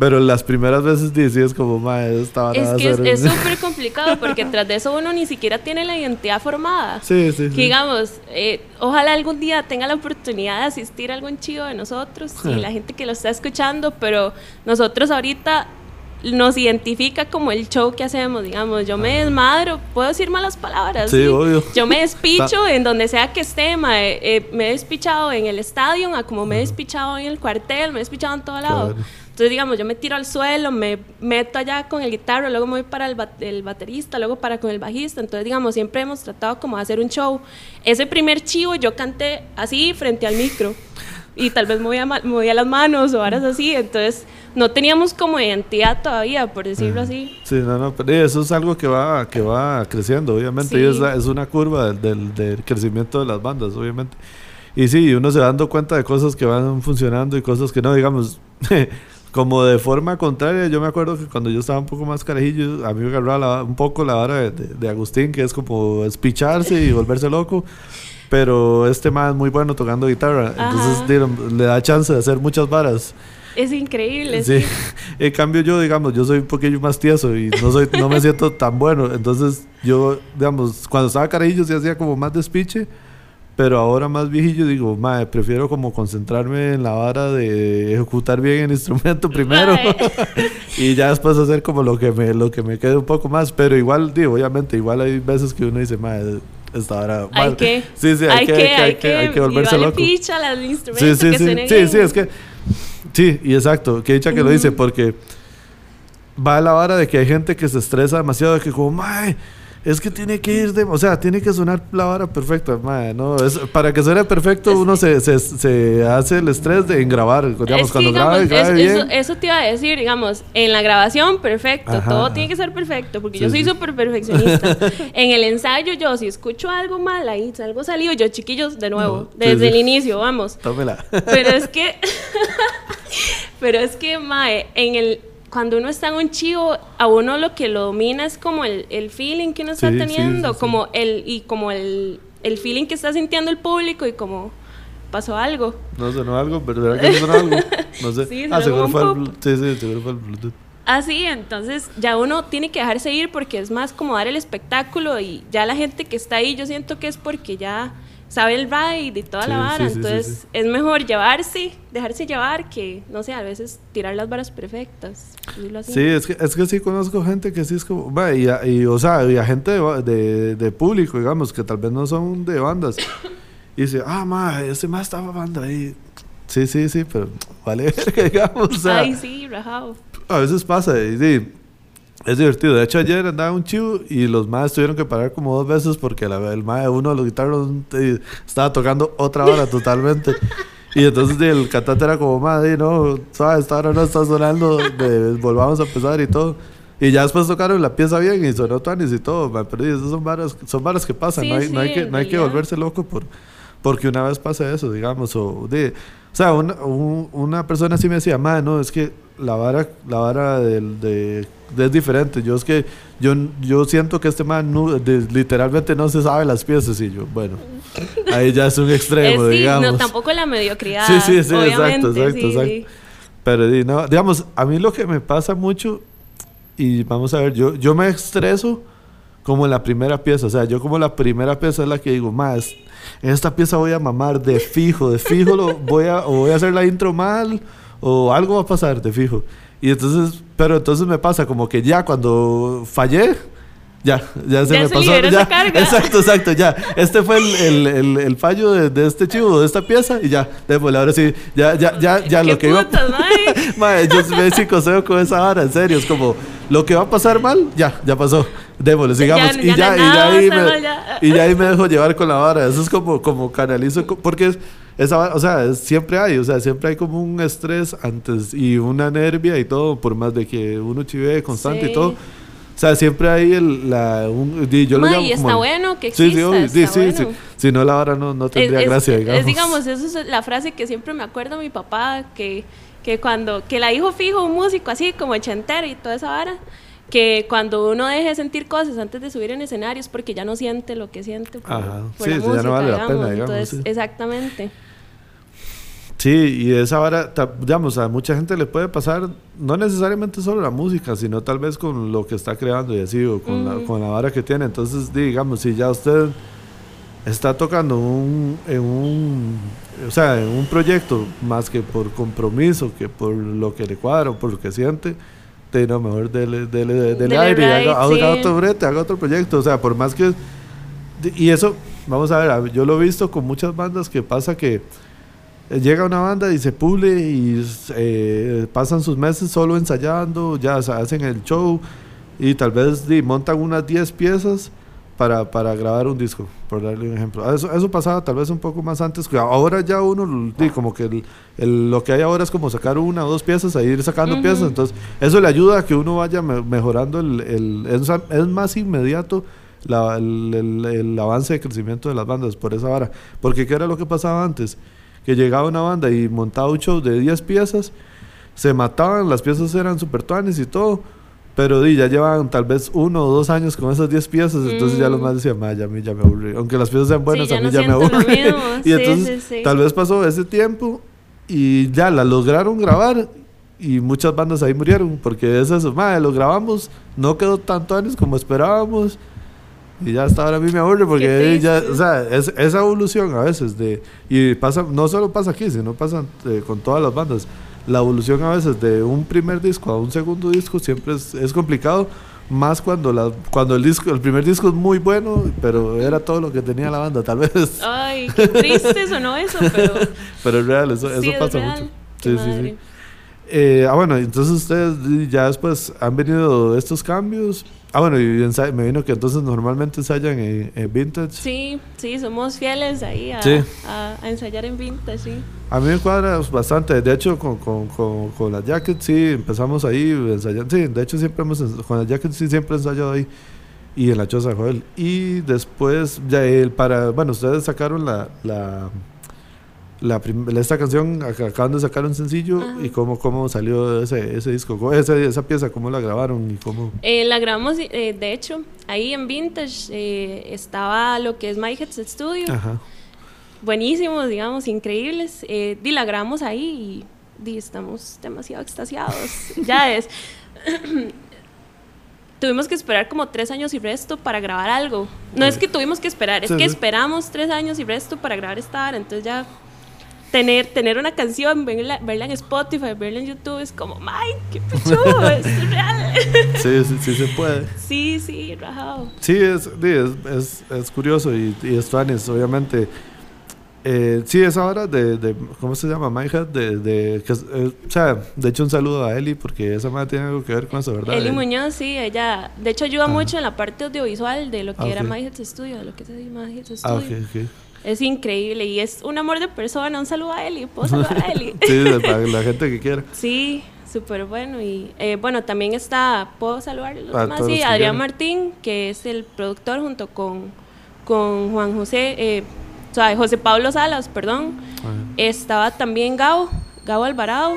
pero las primeras veces sí, es como, madre, estaba Es que es <laughs> súper complicado porque tras de eso uno ni siquiera tiene la identidad formada. Sí, sí. Que digamos, eh, ojalá algún día tenga la oportunidad de asistir a algún chido de nosotros y la gente que lo está escuchando, pero nosotros ahorita nos identifica como el show que hacemos, digamos. Yo me desmadro, puedo decir malas palabras. Sí, obvio. Yo me despicho en donde sea que esté, eh, me he despichado en el estadio, como me he despichado en el cuartel, me he despichado en todo lado. Entonces, digamos, yo me tiro al suelo, me meto allá con el guitarro, luego me voy para el, el, baterista, luego para con el bajista. Entonces, digamos, siempre hemos tratado como de hacer un show. Ese primer chivo yo canté así frente al micro y tal vez movía, movía las manos o horas así. Entonces, no teníamos como identidad todavía, por decirlo así. Sí, no, no, pero eso es algo que va, que va creciendo, obviamente. Y es, es, una curva del, del, crecimiento de las bandas, obviamente. Y sí, uno se va dando cuenta de cosas que van funcionando y cosas que no, digamos. <laughs> Como de forma contraria, yo me acuerdo que cuando yo estaba un poco más carajillo, a mí me agarraba un poco la vara de, Agustín, que es como espicharse y volverse loco. Pero este man es muy bueno tocando guitarra, entonces le da chance de hacer muchas varas. Es increíble. Sí. <laughs> En cambio yo, digamos, yo soy un poquillo más tieso y no soy no me siento tan bueno. Entonces yo, digamos, cuando estaba carajillo sí hacía como más despiche pero ahora más viejillo digo, madre, prefiero como concentrarme en la vara de ejecutar bien el instrumento <laughs> primero <laughs> y ya después hacer como lo que me lo que me quede un poco más, pero igual digo, obviamente, igual hay veces que uno dice, madre, esta hora hay que sí, sí, hay, que, hay, que, hay que volverse loco. Picha al instrumento sí, sí, sí, sí, sí, es que sí, y exacto, que dicha que lo dice porque va a la vara de que hay gente que se estresa demasiado de que como, madre es que tiene que ir de, o sea, tiene que sonar la vara perfecta, madre, ¿no? Es, para que suene perfecto uno se, se, se, hace el estrés de en grabar, digamos, cuando graba, eso, eso, te iba a decir, digamos, en la grabación, perfecto, todo tiene que ser perfecto, porque yo soy súper perfeccionista. <laughs> en el ensayo, yo si escucho algo mal, ahí algo salido, yo chiquillos, de nuevo, desde el inicio, vamos. Tómela. Pero es <laughs> que, <laughs> pero es que, mae, en el cuando uno está en un chivo, a uno lo que lo domina es como el, el feeling que uno está teniendo, como el, y como el, el, feeling que está sintiendo el público y como pasó algo. No sonó algo, pero ¿verdad que sonó algo? No sé. <laughs> Sí, ah, seguro fue, el, sí, sí, seguro fue el Bluetooth. Ah, sí, entonces ya uno tiene que dejarse ir porque es más como dar el espectáculo y ya la gente que está ahí, yo siento que es porque ya sabe el ride y toda la vara. Entonces es mejor llevarse, dejarse llevar que, no sé, a veces tirar las varas perfectas. Sí, es que, es que sí conozco gente que sí es como, va, y, y, o sea, y a gente de, de, público, digamos, que tal vez no son de bandas. <coughs> y dice, ah, ma, ese más estaba banda ahí. Sí, sí, sí, pero vale, <laughs> digamos. O sea, Ay, sí, rajado. A veces pasa, y sí es divertido. De hecho, ayer andaba un chivo y los más tuvieron que parar como dos veces porque la, el mae, uno de los guitarros estaba tocando otra hora totalmente. Y entonces el cantante era como, madre, no, sabes, esta hora no está sonando, volvamos a empezar y todo. Y ya después tocaron la pieza bien y sonó Tanis y todo, me perdí. Esas son varas, son varas que pasan, no, hay, no, hay que, no hay que volverse loco por, porque una vez pasa eso, digamos. O, de, o sea, una, una persona así me decía, madre, no, es que la vara, la vara del, de, es diferente. Yo es que yo, yo siento que este man literalmente no se sabe las piezas y yo, bueno, ahí ya es un <laughs> extremo, digamos. No, tampoco la mediocridad. Sí, sí, sí, exacto, exacto, exacto. Pero no, digamos, a mí lo que me pasa mucho, y vamos a ver, yo, yo me estreso como en la primera pieza, o sea, yo como la primera pieza es la que digo, más, en esta pieza voy a mamar de fijo, de fijo lo voy a, o voy a hacer la intro mal, o algo va a pasar, te fijo. Y entonces, pero entonces me pasa como que ya cuando fallé, ya, ya se me pasó. Ya, exacto, exacto, ya. Este fue el, el, el, fallo de, de, este chivo, de esta pieza, y ya, démosle, ahora sí, ya, ya, ya, ya lo que iba. <laughs> mae, yo me psicoseo con esa vara, en serio, es como lo que va a pasar mal, ya, ya pasó. Démosle, sigamos. y, ya, y, ya ahí me, y ya ahí me dejo llevar con la vara. Eso es como, como canalizo, porque es esa, o sea, siempre hay, o sea, siempre hay como un estrés antes y una nervia y todo, por más de que uno chive constante y todo, sea, siempre hay el, la, un, yo lo llamo y está bueno que exista, sí, sí, sí, si no la hora no, no tendría gracia, digamos. Es, digamos, esa es la frase que siempre me acuerdo de mi papá, que, que cuando, que la hijo fijo un músico así como ochentero y toda esa vara, que cuando uno deje de sentir cosas antes de subir en escenarios porque ya no siente lo que siente por, Ajá. sí, ya no vale la pena, digamos. Entonces, exactamente. Sí, y esa vara, digamos, a mucha gente le puede pasar, no necesariamente solo la música, sino tal vez con lo que está creando y así, o con, la, con la vara que tiene. Entonces, digamos, si ya usted está tocando un, en un, o sea, en un proyecto más que por compromiso, que por lo que le cuadra o por lo que siente, de no, mejor dele, dele, dele, aire y haga, otro brete, haga otro proyecto. O sea, por más que... Y eso, vamos a ver, yo lo he visto con muchas bandas que pasa que llega una banda y se pule y eh, pasan sus meses solo ensayando, ya hacen el show y tal vez montan unas 10 piezas para, para, grabar un disco, por darle un ejemplo. Eso, eso pasaba tal vez un poco más antes, ahora ya uno, como que lo que hay ahora es como sacar una o dos piezas, a ir sacando piezas, entonces eso le ayuda a que uno vaya mejorando, el, el es, más inmediato el, el, avance de crecimiento de las bandas por esa hora, porque ¿qué era lo que pasaba antes? que llegaba una banda y montaba un show de 10 piezas, se mataban, las piezas eran super tuanes y todo, pero di, ya llevaban tal vez uno o dos años con esas 10 piezas, entonces ya los mm. más decían, ya, a mí ya me aburrí, aunque las piezas sean buenas, a mí ya me aburrí. <laughs> y entonces tal vez pasó ese tiempo y ya la lograron grabar y muchas bandas ahí murieron, porque es eso, madre, lo grabamos, no quedó tanto años como esperábamos y ya hasta ahora a mí me aburre porque ya, o sea, es, esa evolución a veces de, y pasa, no solo pasa aquí, sino pasa eh, con todas las bandas. La evolución a veces de un primer disco a un segundo disco siempre es, es complicado, más cuando la, cuando el disco, el primer disco es muy bueno, pero era todo lo que tenía la banda, tal vez. Ay, qué triste sonó eso, pero. <laughs> pero es real, eso, eso pasa mucho. Sí, sí, sí. Eh, ah, bueno, entonces ustedes ya después han venido estos cambios. Ah, bueno, y me vino que entonces normalmente ensayan en, vintage. Sí, sí, somos fieles ahí a, a, ensayar en vintage, sí. A mí me cuadra bastante. De hecho, con, con, con, con la jacket sí empezamos ahí ensayando. Sí, de hecho, siempre hemos, con la jacket sí siempre he ensayado ahí. Y en la Choza Joel. Y después, ya el para. Bueno, ustedes sacaron la, la la esta canción acaban de sacar un sencillo y cómo, cómo salió ese, ese disco, esa, esa pieza, cómo la grabaron y cómo... Eh, la grabamos, eh, de hecho, ahí en Vintage eh, estaba lo que es My Heads Studio. Buenísimos, digamos, increíbles. y la grabamos ahí y, estamos demasiado extasiados. <laughs> ya es... <coughs> tuvimos que esperar como tres años y resto para grabar algo. No es que tuvimos que esperar, es que esperamos tres años y resto para grabar esta entonces ya tener, tener una canción, verla, en Spotify, verla en YouTube, es como, ¡ay, qué pichudo! es <laughs> real. Sí, sí, sí se puede. Sí, sí, rajado. Sí, es, es, es, curioso y, y es obviamente. Eh, sí, es ahora de, de, ¿cómo se llama? My de, de que, eh, o sea, de hecho un saludo a Eli porque esa madre tiene algo que ver con eso, ¿verdad? Eli Muñoz, sí, ella, de hecho ayuda mucho en la parte audiovisual de lo que ah, era My Studio, de lo que es My Studio. Ah, ok, ok. Es increíble y es un amor de persona. Un saludo a Eli. ¿Puedo <laughs> saludar a Eli? sí, para la gente que quiera. <laughs> Sí, súper bueno. Y eh, bueno, también está, ¿puedo saludar a Sí, Adrián Martín, que es el productor junto con, con Juan José, eh, o sea, José Pablo Salas, perdón. Estaba también Gabo, Gabo Alvarado.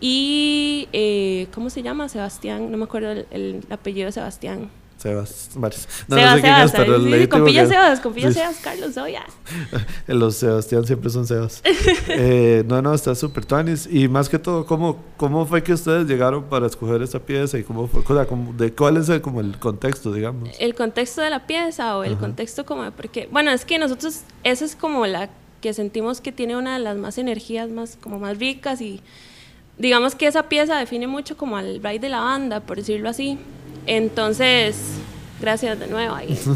Y, eh, ¿cómo se llama? Sebastián, no me acuerdo el apellido de Sebastián. Sebas, varios. No, Sebas, sé quién es, pero sí, sí, compilla Sebas, compilla Sebas, Carlos, oye. <laughs> Los Sebastián siempre son Sebas. <laughs> eh, no, no, está súper tuanis. Y más que todo, ¿cómo, ¿cómo fue que ustedes llegaron para escoger esta pieza? ¿Y cómo fue? O sea, de ¿Cuál es el, como el contexto, digamos? El contexto de la pieza o el contexto como. Porque, bueno, es que nosotros, esa es como la que sentimos que tiene una de las más energías más, como más ricas y digamos que esa pieza define mucho como al ride de la banda, por decirlo así. Entonces, gracias de nuevo ahí. <laughs> sí,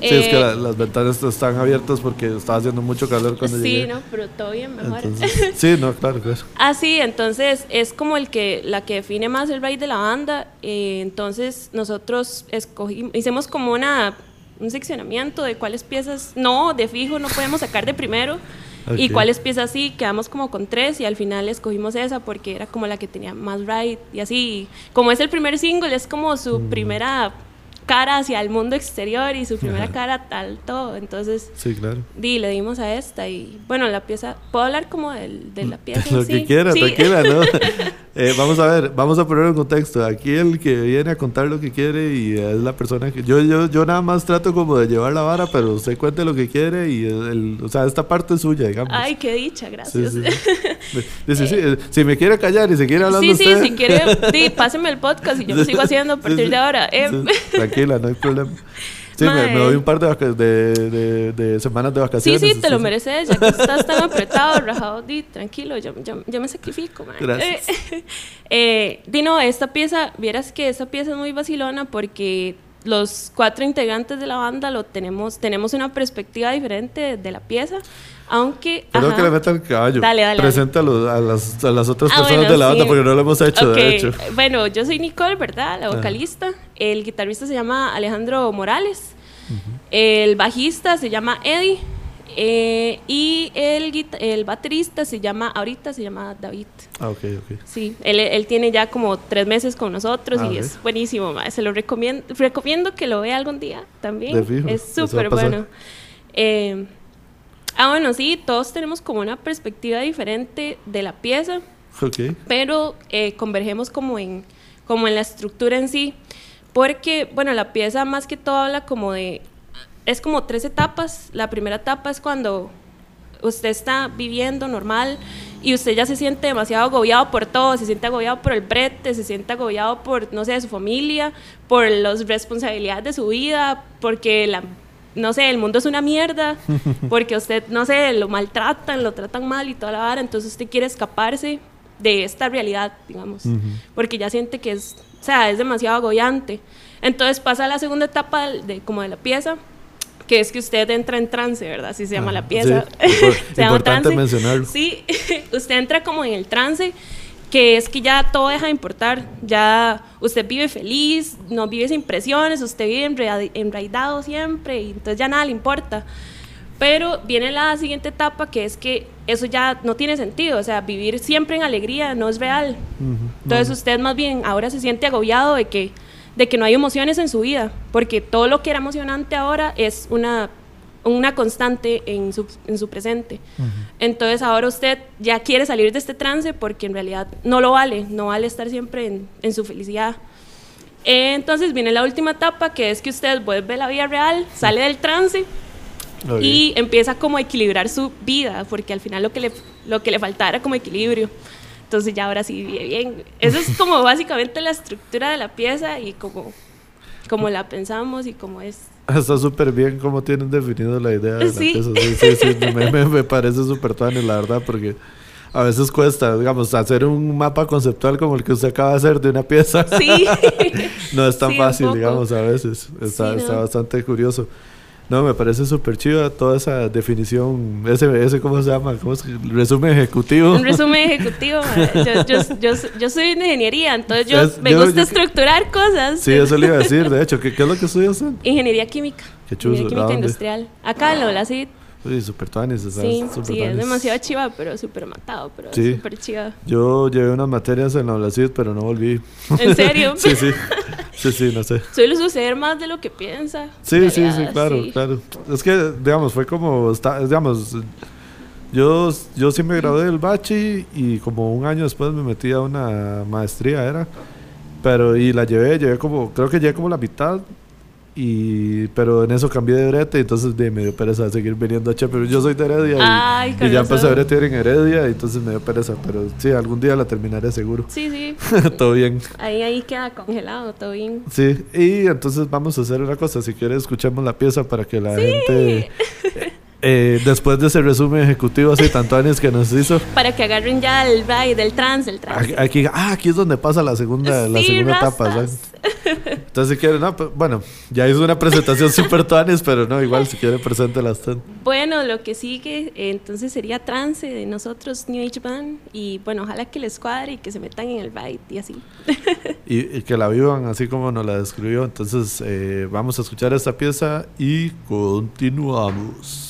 es que eh, las ventanas están abiertas porque estaba haciendo mucho calor cuando sí, llegué. Sí, no, pero todo bien mejor. sí, no, claro, claro. <laughs> Ah, sí, entonces es como el que la que define más el baile de la banda. Eh, entonces nosotros escogimos, hicimos como una un seccionamiento de cuáles piezas no de fijo no podemos sacar de primero y cuáles piezas sí, quedamos como con tres y al final escogimos esa porque era como la que tenía más ride y así. Como es el primer single, es como su mm. primera cara hacia el mundo exterior y su primera cara tal todo. Entonces, sí, claro. Di, le dimos a esta y bueno, la pieza, ¿puedo hablar como de, de la pieza? <laughs> Lo que quiera, tranquila, ¿no? <laughs> Eh, vamos a ver, vamos a poner en contexto. Aquí el que viene a contar lo que quiere y es la persona que... Yo, yo, yo nada más trato como de llevar la vara, pero usted cuente lo que quiere y, el, o sea, esta parte es suya, digamos. Ay, qué dicha, gracias. <laughs> Dice, sí, eh, si me quiere callar y se quiere hablar Sí, sí, si quiere, sí, páseme el podcast y yo lo sigo haciendo a partir de ahora. Eh. Tranquila, no hay problema. Sí, me, doy un par de, de, de, semanas de vacaciones. Sí, sí, te lo mereces, ya que estás tan apretado, rajado, di, tranquilo, yo, yo, yo me sacrifico, man. Gracias. <laughs> eh, Dino, esta pieza, vieras que esta pieza es muy vacilona porque los cuatro integrantes de la banda lo tenemos, tenemos una perspectiva diferente de la pieza. Aunque. Perdón que le meta el caballo. Dale, dale. Preséntalo a las, a las otras ah, personas de la banda porque no lo hemos hecho, de hecho. Bueno, yo soy Nicole, ¿verdad? La ah. vocalista. El guitarrista se llama Alejandro Morales. El bajista se llama Eddie. Eh, y el, el baterista se llama, ahorita se llama David. Ah, ok, ok. Sí, él, él tiene ya como tres meses con nosotros y ah, es buenísimo. Se lo recomiendo, recomiendo que lo vea algún día también. es súper bueno. Eh, Ah, bueno, sí, todos tenemos como una perspectiva diferente de la pieza. Pero eh, convergemos como en, como en la estructura en sí. Porque, bueno, la pieza más que todo habla como de... Es como tres etapas. La primera etapa es cuando usted está viviendo normal y usted ya se siente demasiado agobiado por todo, se siente agobiado por el brete, se siente agobiado por, no sé, su familia, por las responsabilidades de su vida, porque la no sé, el mundo es una mierda, <laughs> porque usted, no sé, lo maltratan, lo tratan mal y toda la vara, entonces usted quiere escaparse de esta realidad, digamos, porque ya siente que es, o sea, es demasiado agobiante. Entonces pasa a la segunda etapa de, como de la pieza, que es que usted entra en trance, ¿verdad? Así se llama la pieza. <laughs> se llama trance. mencionarlo. Sí, <laughs> usted entra como en el trance que es que ya todo deja de importar, ya usted vive feliz, no vive sin presiones, usted vive enraidado siempre y entonces ya nada le importa. Pero viene la siguiente etapa que es que eso ya no tiene sentido, o sea, vivir siempre en alegría no es real. Entonces usted más bien ahora se siente agobiado de que, de que no hay emociones en su vida, porque todo lo que era emocionante ahora es una una constante en su, en su presente. Entonces ahora usted ya quiere salir de este trance porque en realidad no lo vale, no vale estar siempre en, en su felicidad. entonces viene la última etapa que es que usted vuelve a la vida real, sale del trance y empieza como a equilibrar su vida, porque al final lo que le, lo que le faltaba era como equilibrio. Entonces ya ahora sí vive bien. Eso es como <laughs> básicamente la estructura de la pieza y como, como la pensamos y como es Está súper bien cómo tienen definido la idea de la pieza. Sí, sí, sí. me, me, parece súper tuani, la verdad, porque a veces cuesta, digamos, hacer un mapa conceptual como el que usted acaba de hacer de una pieza. Sí. <laughs> no es tan fácil, digamos, a veces. Está, está bastante curioso. No, me parece súper chido toda esa definición, ese, ese ¿cómo se llama? ¿Cómo es? Resumen ejecutivo. Un resumen ejecutivo. Yo, yo, yo, yo, soy de ingeniería, entonces yo me gusta estructurar cosas. Sí, eso le iba a decir, de hecho. ¿Qué, qué es lo que estudias? Ingeniería química. Qué chulo. Ingeniería química industrial. Acá en la CID. Sí, súper tuanis, Sí, sí, es demasiado chiva, pero súper matado, pero sí. súper chiva. Yo llevé unas materias en la ULACID, pero no volví. ¿En serio? <laughs> sí, sí. <laughs> Sí, sí, no sé. Suele suceder más de lo que piensa. Sí, sí, sí, claro, claro. Es que, digamos, fue como, digamos, yo, yo sí me gradué del bachi y como un año después me metí a una maestría, era. Pero, y la llevé, llevé como, creo que llevé como la mitad y, pero en eso cambié de brete, entonces de, me dio pereza seguir viniendo a Che, pero yo soy de Heredia y, ya empecé a bretear en Heredia, y entonces me dio pereza, pero sí, algún día la terminaré seguro. Sí, sí. <laughs> todo bien. Ahí, ahí queda congelado, todo bien. Sí, y entonces vamos a hacer una cosa, si quieres escuchemos la pieza para que la gente... <laughs> Eh, después de ese resumen ejecutivo así tanto años que nos hizo. Para que agarren ya el ride, del trance, el trance. Aquí, ah, aquí es donde pasa la segunda, la segunda etapa. Entonces, si quieren, no, pues, bueno, ya hizo una presentación super tuanes, pero no, igual si quieren, preséntela usted. Bueno, lo que sigue entonces sería trance de nosotros, New Age Band. Y bueno, ojalá que les cuadre y que se metan en el ride y así. <laughs> y, que la vivan así como nos la describió. Entonces, eh, vamos a escuchar esta pieza y continuamos.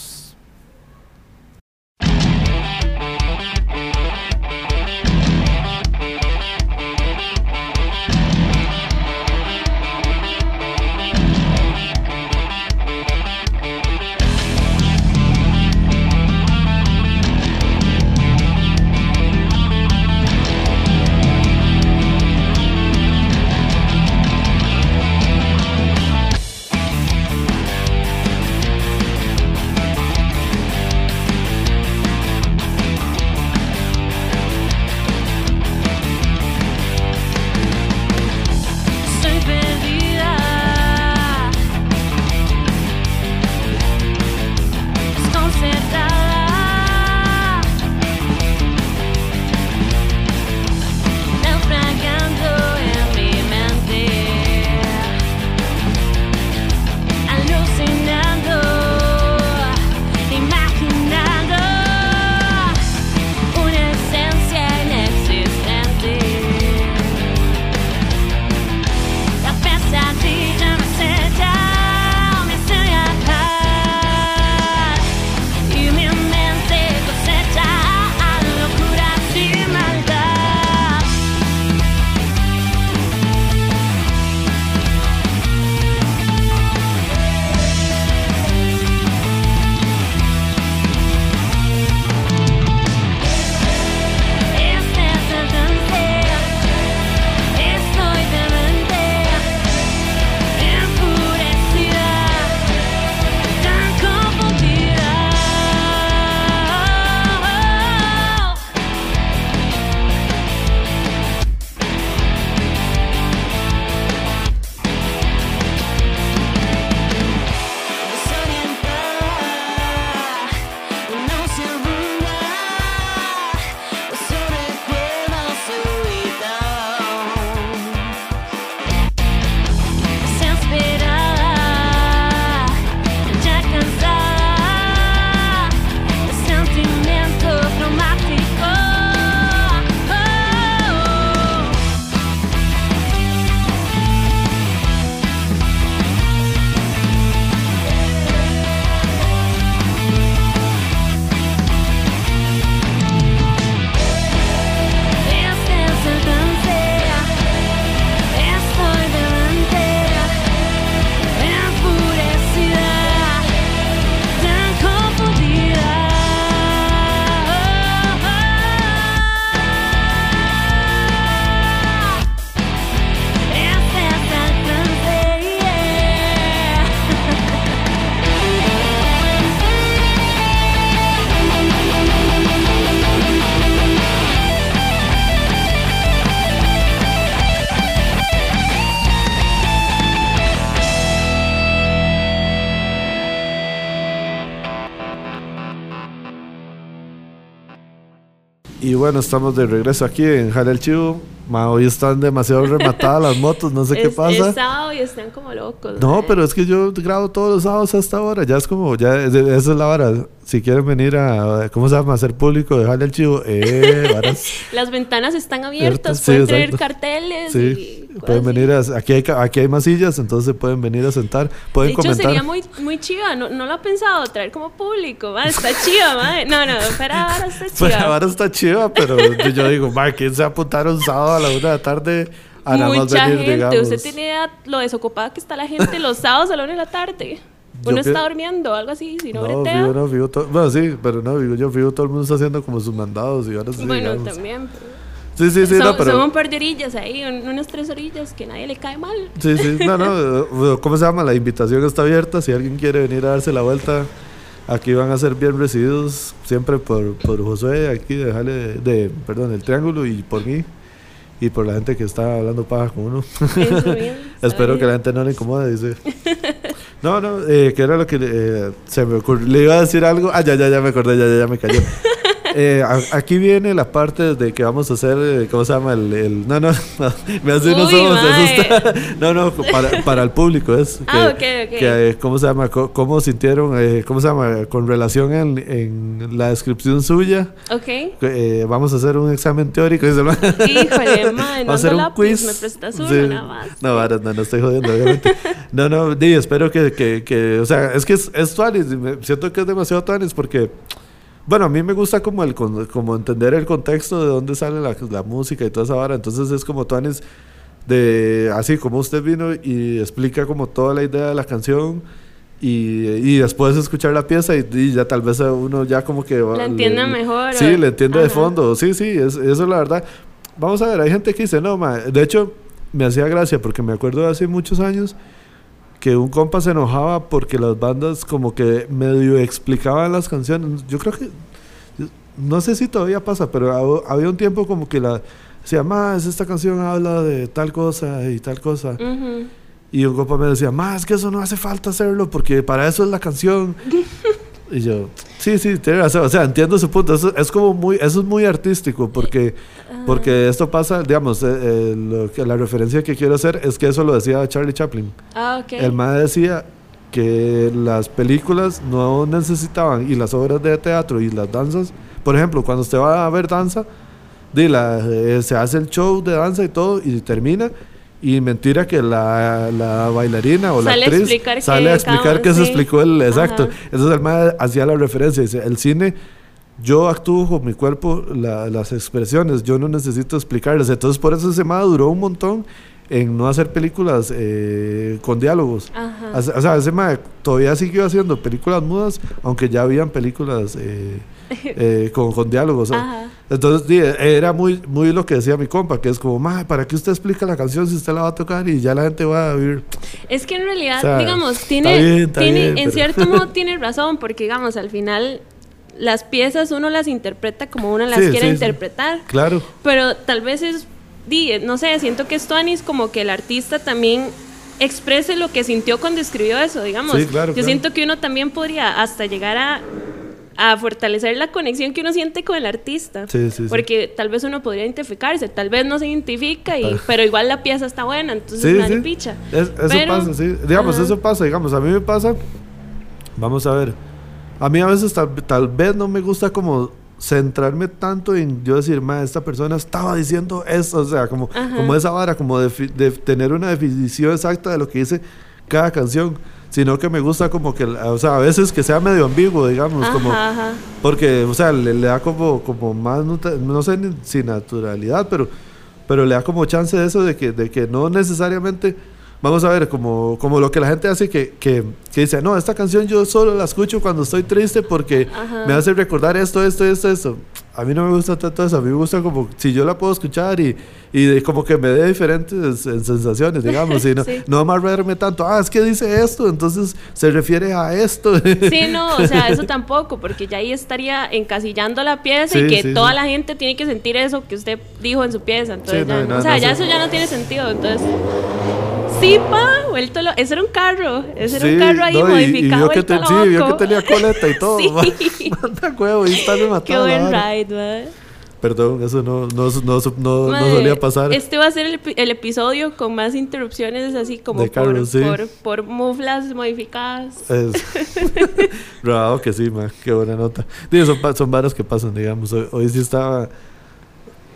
Bueno, estamos de regreso aquí en Jale el Chivo. hoy están demasiado rematadas las motos, no sé qué <laughs> pasa. Es sábado y están como locos. No, pero es que yo grabo todos los sábados hasta ahora. Ya es como, ya esa es la hora si quieren venir a, ¿cómo se llama? Hacer público, dejarle el chivo. Eh, <laughs> Las ventanas están abiertas, pueden traer carteles. Sí, pueden venir a, aquí hay, aquí hay masillas, entonces pueden venir a sentar, pueden de hecho, sería muy, muy chiva, no, no lo ha pensado, traer como público, está <laughs> chiva, madre. No, no, para ahora está chiva. ahora está chiva, pero yo digo, madre, ¿quién se va a apuntar un sábado a la una de la tarde? A Mucha venir, gente, digamos. usted tiene idea lo desocupada que está la gente los <laughs> sábados a la una de la tarde. Uno está durmiendo, algo así, si no, no todo, bueno, sí, pero no, digo, yo vivo todo el mundo está haciendo como sus mandados y ahora sí. Bueno, también. Sí, sí, sí, son, no, pero... Son un par de orillas ahí, unas tres orillas que nadie le cae mal. Sí, sí, no, no, <laughs> ¿cómo se llama? La invitación está abierta, si alguien quiere venir a darse la vuelta, aquí van a ser bien recibidos, siempre por, por Josué, aquí dejarle, de, perdón, el triángulo y por mí y por la gente que está hablando paja con uno. <laughs> Espero que la gente no le incomode, dice. No, no, eh, que era lo que eh, se me ocurrió. Le iba a decir algo. Ah, ya, ya, ya me acordé, ya, ya, ya me cayó. Eh, aquí viene la parte de que vamos a hacer, eh, ¿cómo se llama? El, no, <laughs> no, me hace unos ojos, asusta. No, no, para, para, el público es. ah, ok, ok. Que, ¿Cómo se llama? ¿Cómo, sintieron, eh, cómo se llama? Con relación en, en la descripción suya. Ok. Eh, vamos a hacer un examen teórico. Híjole, <laughs> man, a hacer un quiz. Me prestas uno, nada más. No, no, no estoy jodiendo, obviamente. <laughs> no, no, di, espero que, que, que, o sea, es que es, es tuanis, siento que es demasiado tuanis porque bueno, a mí me gusta como el como entender el contexto de dónde sale la, la música y toda esa vara. Entonces es como Tuanes de así como usted vino y explica como toda la idea de la canción y, y después escuchar la pieza y, ya tal vez uno ya como que la entiende mejor. Sí, le entiende de fondo. Sí, sí, es, eso es la verdad. Vamos a ver, hay gente que dice, no, ma, de hecho me hacía gracia porque me acuerdo de hace muchos años que un compa se enojaba porque las bandas como que medio explicaban las canciones. Yo creo que, no sé si todavía pasa, pero había un tiempo como que la decía, más esta canción habla de tal cosa y tal cosa. Y un compa me decía, más que eso no hace falta hacerlo porque para eso es la canción. <laughs> y yo, sí, sí, tiene razón. O sea, entiendo su punto. Eso es como muy, eso es muy artístico porque porque esto pasa, digamos, eh, eh, lo que, la referencia que quiero hacer es que eso lo decía Charlie Chaplin. Ah, El más decía que las películas no necesitaban, y las obras de teatro y las danzas, por ejemplo, cuando usted va a ver danza, de la, eh, se hace el show de danza y todo, y termina, y mentira que la, la bailarina o la actriz sale a explicar que se explicó el exacto. Entonces el hacía la referencia, dice, el cine yo actúo con mi cuerpo las expresiones, yo no necesito explicarlas. Entonces por eso ese MAD duró un montón en no hacer películas eh, con diálogos. O sea, ese MAD todavía siguió haciendo películas mudas, aunque ya habían películas eh, <laughs> eh, con, con, diálogos. Entonces era muy, muy lo que decía mi compa, que es como, MAD, ¿para qué usted explica la canción si usted la va a tocar y ya la gente va a oír? Es que en realidad, digamos, tiene, tiene en cierto <laughs> modo tiene razón, porque digamos, al final las piezas uno las interpreta como uno las quiere interpretar. Claro. Pero tal vez es, no sé, siento que esto Anis como que el artista también exprese lo que sintió cuando escribió eso, digamos. Yo siento que uno también podría hasta llegar a, a fortalecer la conexión que uno siente con el artista. porque tal vez uno podría identificarse, tal vez no se identifica, y, pero igual la pieza está buena, entonces nadie picha. eso pasa, sí. Digamos, eso pasa, digamos, a mí me pasa. Vamos a ver a mí a veces tal, vez no me gusta como centrarme tanto en yo decir, ma, esta persona estaba diciendo eso, o sea, como, como esa vara, como de, tener una definición exacta de lo que dice cada canción, sino que me gusta como que, o sea, a veces que sea medio ambiguo, digamos, como, porque, o sea, le, da como, como más, no, sé si naturalidad, pero, pero le da como chance de eso, de que, de que no necesariamente vamos a ver, como, como lo que la gente hace que, que, que, dice, no, esta canción yo solo la escucho cuando estoy triste porque me hace recordar esto, esto, esto, esto. A mí no me gusta tanto eso, a mí me gusta como si yo la puedo escuchar y, y como que me dé diferentes sensaciones, digamos, y no, <laughs> sí. no amarrarme tanto, ah, es que dice esto, entonces se refiere a esto. Sí, <laughs> no, o sea, eso tampoco, porque ya ahí estaría encasillando la pieza y que toda la gente tiene que sentir eso que usted dijo en su pieza, entonces ya, o sea, ya eso ya no tiene sentido, entonces... Sí, pa, vuelto lo... Ese era un carro. Ese era un carro ahí modificado. Y, que sí, vio que tenía coleta y <laughs> todo. Sí. <laughs> Manda huevo, y está me Qué buen ride, man. Perdón, eso no, no, no, no, solía pasar. Este va a ser el, el, episodio con más interrupciones, así como por, por, por, muflas modificadas. Es. <laughs> que sí, man, qué buena nota. Digo, son, son varas que pasan, digamos. Hoy, sí estaba.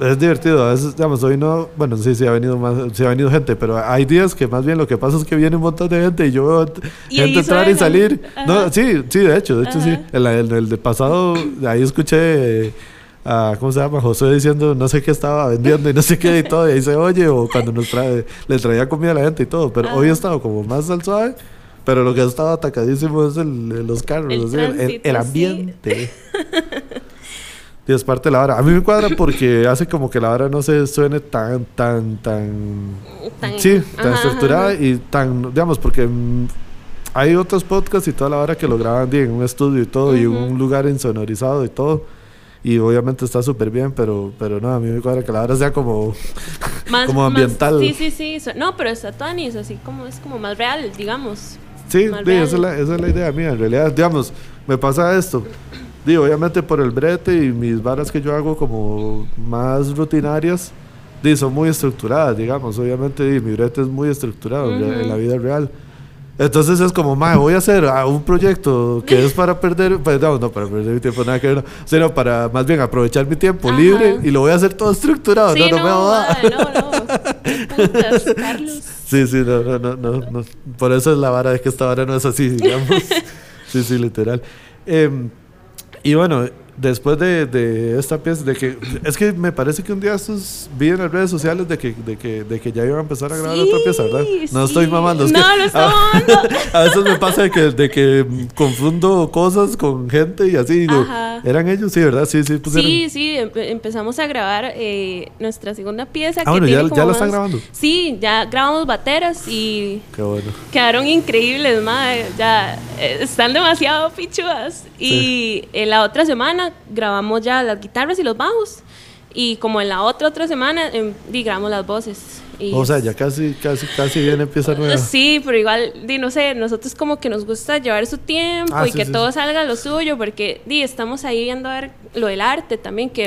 Es divertido, a veces, digamos, hoy no, bueno, sí, sí ha venido más, sí ha venido gente, pero hay días que más bien lo que pasa es que viene un montón de gente y yo veo gente entrar y salir. No, sí, sí, de hecho, de hecho sí. En, el, el pasado, ahí escuché a, ¿cómo se llama? José diciendo no sé qué estaba vendiendo y no sé qué y todo, y ahí se oye, o cuando nos trae, le traía comida a la gente y todo, pero hoy ha estado como más al suave, pero lo que ha estado atacadísimo es el, los carros, el, el, ambiente. y <laughs> es parte de la hora. A mí me cuadra <laughs> porque hace como que la hora no se suene tan, tan, tan. sí, tan estructurada y tan. Digamos, porque hay otros podcasts y toda la hora que lo graban en un estudio y todo, y un lugar insonorizado y todo y obviamente está súper bien, pero, pero no, a mí me cuadra que la hora sea como, <laughs> como ambiental. sí, sí, sí. No, pero está Tuanis, así como es como más real, digamos. Sí, esa, es la, esa, es la, idea mía, en realidad. Digamos, me pasa esto. Digo, obviamente por el brete y mis varas que yo hago como más rutinarias, son muy estructuradas, digamos. Obviamente mi brete es muy estructurado en la vida real. Entonces es como, mae, voy a hacer ah, un proyecto que es para perder, pues no, no para perder mi tiempo, nada que ver, sino para más bien aprovechar mi tiempo libre y lo voy a hacer todo estructurado. no, no, me va no, no. <laughs> Carlos. Sí, sí, no, no, no, no, Por eso es la vara de que esta vara no es así, digamos. <laughs> sí, sí, literal. Eh, y bueno, después de, de, esta pieza, de que es que me parece que un día estos vi en las redes sociales de que, de que, de que ya iban a empezar a grabar otra pieza, ¿verdad? No estoy mamando. no, no estoy mamando. <laughs> A, veces me pasa de que, de que confundo cosas con gente y así. Digo, ¿Eran ellos? Sí, ¿verdad? Sí, sí. Pues sí, sí. empezamos a grabar eh, nuestra segunda pieza. Ah, bueno, ya, ya la están grabando. Sí, ya grabamos bateras y. Qué bueno. Quedaron increíbles, madre. Ya eh, están demasiado pichudas. Y en la otra semana grabamos ya las guitarras y los bajos. Y como en la otra otra semana, eh, grabamos las voces. o sea, ya casi, casi, casi bien empieza nueva. Sí, pero igual, di, no sé, nosotros como que nos gusta llevar su tiempo ah, y que todo salga lo suyo, porque di, estamos ahí viendo a ver lo del arte también, que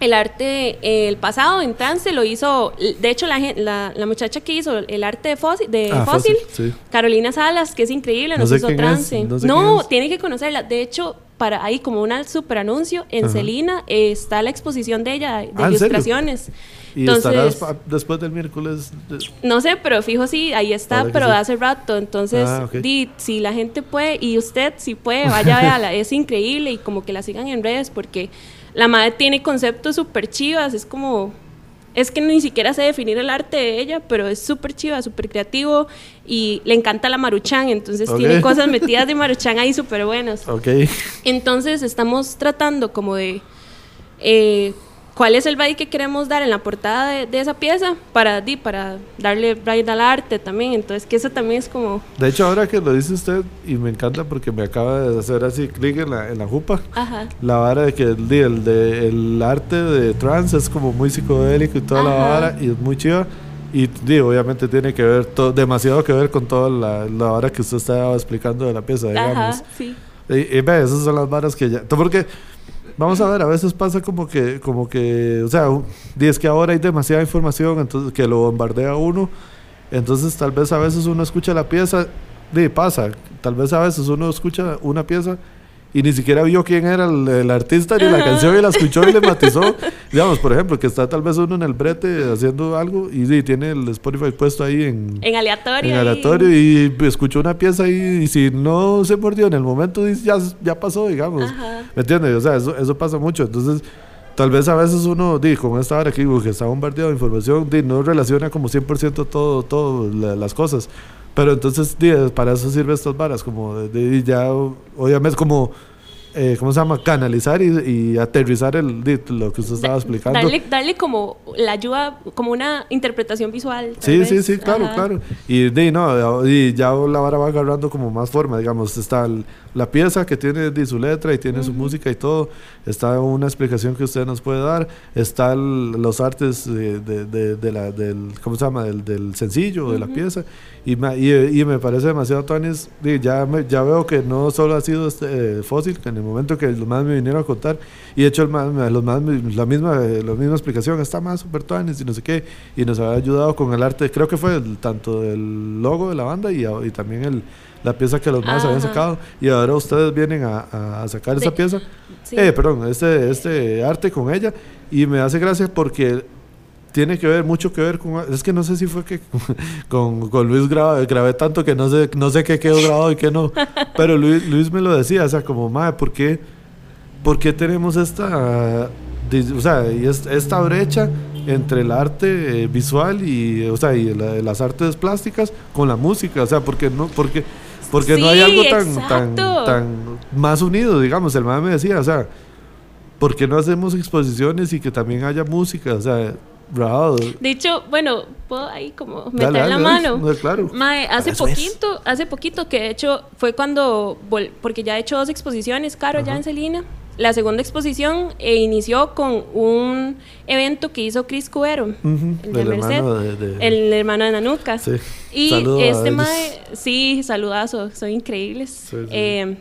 el arte, el pasado en trance lo hizo, de hecho la, la, muchacha que hizo el arte de Fósil, de ah, fósil, Carolina Salas, que es trance. no hizo trance. no, tiene que conocerla. De hecho, para ahí como un super anuncio en Celina está la exposición de ella de ah, ilustraciones. ¿Y Entonces, después del miércoles? No sé, pero fijo sí, ahí está, pero hace rato. Entonces, ah, si la gente puede, y usted si puede, vaya a verla, es increíble y como que la sigan en redes porque la madre tiene conceptos súper chivas, es como es que ni siquiera sé definir el arte de ella, pero es súper chiva, súper creativo y le encanta la maruchan, entonces tiene cosas metidas de maruchan ahí súper buenas. Entonces estamos tratando como de eh, cuál es el vibe que queremos dar en la portada de, esa pieza para, di, para darle raíz al arte también. Entonces, que eso también es como... De hecho, ahora que lo dice usted, y me encanta porque me acaba de hacer así clic en la, en la jupa, la vara de que el, el, de, el arte de trance es como muy psicodélico y toda la vara, y es muy chiva. Y digo, obviamente tiene que ver, demasiado que ver con toda la, la vara que usted estaba explicando de la pieza, digamos. Ajá, sí. Y, y ve, esas son las varas que ya... Porque Vamos a ver, a veces pasa como que, como que, o sea, es que ahora hay demasiada información, entonces que lo bombardea uno, entonces tal vez a veces uno escucha la pieza, y pasa, tal vez a veces uno escucha una pieza y ni siquiera vio quién era el, artista ni la canción y la escuchó y le matizó. <laughs> Digamos, por ejemplo, que está tal vez uno en el brete haciendo algo y sí, tiene el Spotify puesto ahí en, en aleatorio. En aleatorio y, escuchó una pieza y, y, si no se mordió en el momento, ya, ya pasó, digamos. ¿Me entiendes? O sea, eso, eso pasa mucho. Entonces, tal vez a veces uno, di, con esta hora aquí, que está bombardeado de información, di, no relaciona como 100% todo, todo las cosas. Pero entonces, para eso sirve estas varas, como de, ya, obviamente, como, eh, ¿cómo se llama? Canalizar y, aterrizar el, lo que usted estaba explicando. Darle, darle, como la ayuda, como una interpretación visual. Sí, sí, sí, claro, claro. Y, no, y ya la vara va agarrando como más forma, digamos, está la pieza que tiene su letra y tiene su música y todo, está una explicación que usted nos puede dar, están los artes de, de, la, del, ¿cómo se llama? Del, del sencillo, de la pieza, y, y, me parece demasiado, Tonis, ya, ya veo que no solo ha sido este, fósil, que en el momento que los más me vinieron a contar, y he hecho el más, los más, la, misma, la misma explicación, está más super Tonis y no sé qué, y nos ha ayudado con el arte, creo que fue el, tanto el logo de la banda y, y también el la pieza que los más habían sacado y ahora ustedes vienen a, a sacar esa pieza, eh, perdón, este, este arte con ella y me hace gracia porque tiene que ver, mucho que ver con... Es que no sé si fue que <laughs> con, con Luis grabé, grabé, tanto que no sé, no sé qué quedó grabado y qué no, <laughs> pero Luis, Luis me lo decía, o sea, como, madre, ¿por qué, ¿por qué tenemos esta... O sea, esta brecha entre el arte eh, visual y, o sea, y las artes plásticas con la música, o sea, porque no, porque porque no hay algo tan, tan, tan más unido, digamos. El madre me decía, o sea, ¿por qué no hacemos exposiciones y que también haya música? O sea, bravo. De hecho, bueno, puedo ahí como meter la mano. claro. Mae, hace poquito, hace poquito que de hecho fue cuando, porque ya he hecho dos exposiciones, Caro, ya en Celina. La segunda exposición eh, inició con un evento que hizo Chris Cuero, el de Merced, el hermano de Nanuca. Sí. Y este mae, sí, saludazo, son increíbles. Eh,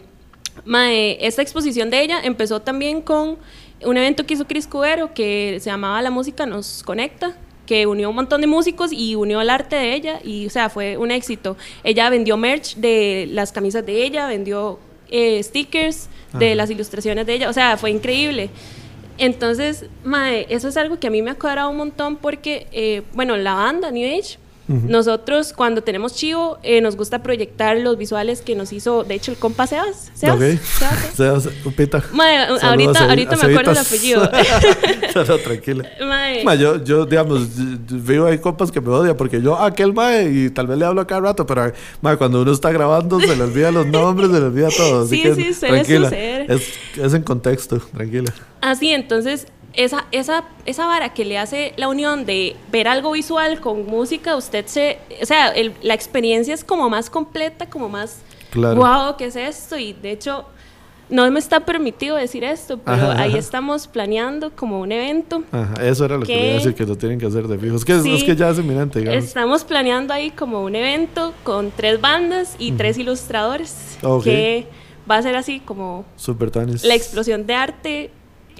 mae, esta exposición de ella empezó también con un evento que hizo Chris Cubero que se llamaba La música nos conecta que unió un montón de músicos y unió el arte de ella y o sea fue un éxito ella vendió merch de las camisas de ella vendió eh, stickers de las ilustraciones de ella, o sea, fue increíble. Entonces, mae, eso es algo que a mí me ha cuadrado un montón porque, eh, bueno, la banda New Age, nosotros cuando tenemos chivo eh, nos gusta proyectar los visuales que nos hizo, de hecho, el compa Sebas. Sebas, okay. Sebas, Upita. ahorita, ahorita me acuerdo el apellido. <laughs> no, tranquila. Mae. yo, yo, digamos, veo hay compas que me odian porque yo, aquel mae, y tal vez le hablo cada rato, pero mae, cuando uno está grabando se le olvida los nombres, se le olvida todo. Así <laughs> sí, que, sí, tranquila. Es, es en contexto, tranquila. Así, entonces esa, esa, esa vara que le hace la unión de ver algo visual con música, usted se, o sea, la experiencia es como más completa, como más, claro. wow, ¿qué es esto? Y de hecho, no me está permitido decir esto, pero ahí estamos planeando como un evento. Ajá, eso era lo que, quería decir, que lo tienen que hacer de fijo. Es que, es que ya es eminente, digamos. Estamos planeando ahí como un evento con tres bandas y tres ilustradores. Que va a ser así como... Super La explosión de arte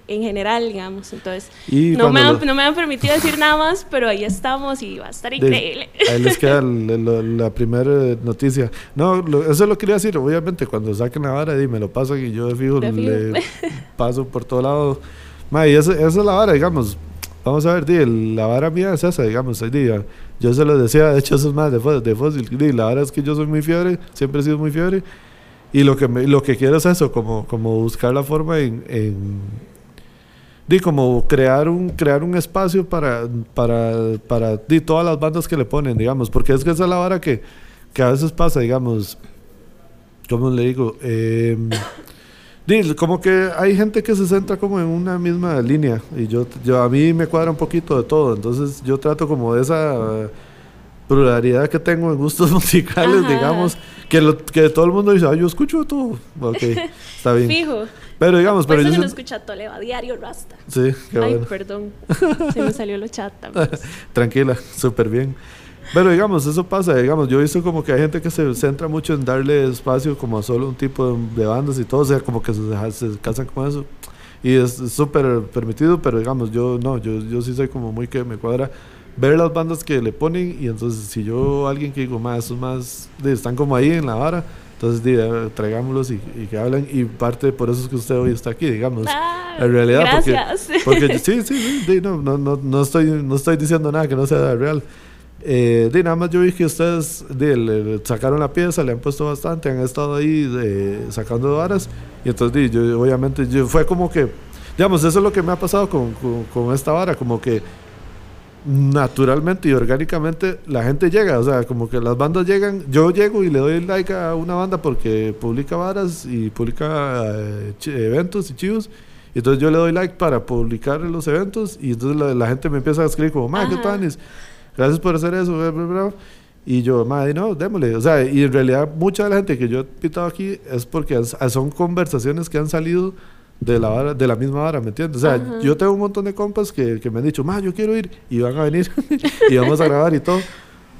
en general, digamos. Entonces, no, me han, no me han permitido decir nada más, pero ahí estamos y va a estar increíble. ahí les queda <laughs> la primera noticia. No, eso lo quería decir, obviamente, cuando saquen la vara, y me lo pasan y yo de fijo, le <laughs> paso por todo lado. Ma, y esa, es la vara, digamos. Vamos a ver, di, la vara mía es esa, digamos. Día, yo se lo decía, de hecho, eso es más de, de fósil. Di, la vara es que yo soy muy fiebre, siempre he sido muy fiebre. Y lo que, lo que quiero es eso, como, como buscar la forma en di como crear un crear un espacio para para para di, todas las bandas que le ponen digamos porque es que esa es la vara que, que a veces pasa digamos cómo le digo eh, di, como que hay gente que se centra como en una misma línea y yo yo a mí me cuadra un poquito de todo entonces yo trato como de esa pluralidad que tengo en gustos <laughs> musicales digamos que lo, que todo el mundo dice yo escucho todo ok está bien. <laughs> Fijo pero digamos, pero eso no escucha Toleva diario Rasta. Sí, qué Ay, perdón. <laughs> Se me salió lo chat <laughs> Tranquila, súper bien. Pero digamos, eso pasa, digamos, yo he visto como que hay gente que se centra mucho en darle espacio como a solo un tipo de, bandas y todo, o sea, como que se, se casan con eso. Y es súper permitido, pero digamos, yo no, yo, yo sí soy como muy que me cuadra ver las bandas que le ponen y entonces si yo alguien que digo, más, esos más, están como ahí en la vara, entonces, di, traigámoslos y, que hablen. Y parte por eso es que usted hoy está aquí, digamos. Ah, en realidad, gracias. <laughs> Porque, <laughs> sí, sí, sí no, no, no, no, estoy, no estoy diciendo nada que no sea real. Eh, nada más yo vi que ustedes le, sacaron la pieza, le han puesto bastante, han estado ahí sacando varas. Y entonces, yo, obviamente, yo, fue como que, digamos, eso es lo que me ha pasado con, con, con esta vara, como que naturalmente y orgánicamente la gente llega, o sea, como que las bandas llegan, yo llego y le doy like a una banda porque publica varas y publica eh, eventos y chivos, y entonces yo le doy like para publicar los eventos y entonces la, gente me empieza a escribir como, ma, ¿qué tanis? Gracias por hacer eso, Y yo, madre, no, démosle. O sea, y en realidad mucha de la gente que yo he pitado aquí es porque son conversaciones que han salido de la, de la misma vara, ¿me entiendes? O sea, yo tengo un montón de compas que, que me han dicho, ma, yo quiero ir, y van a venir, <laughs> y vamos a grabar y todo.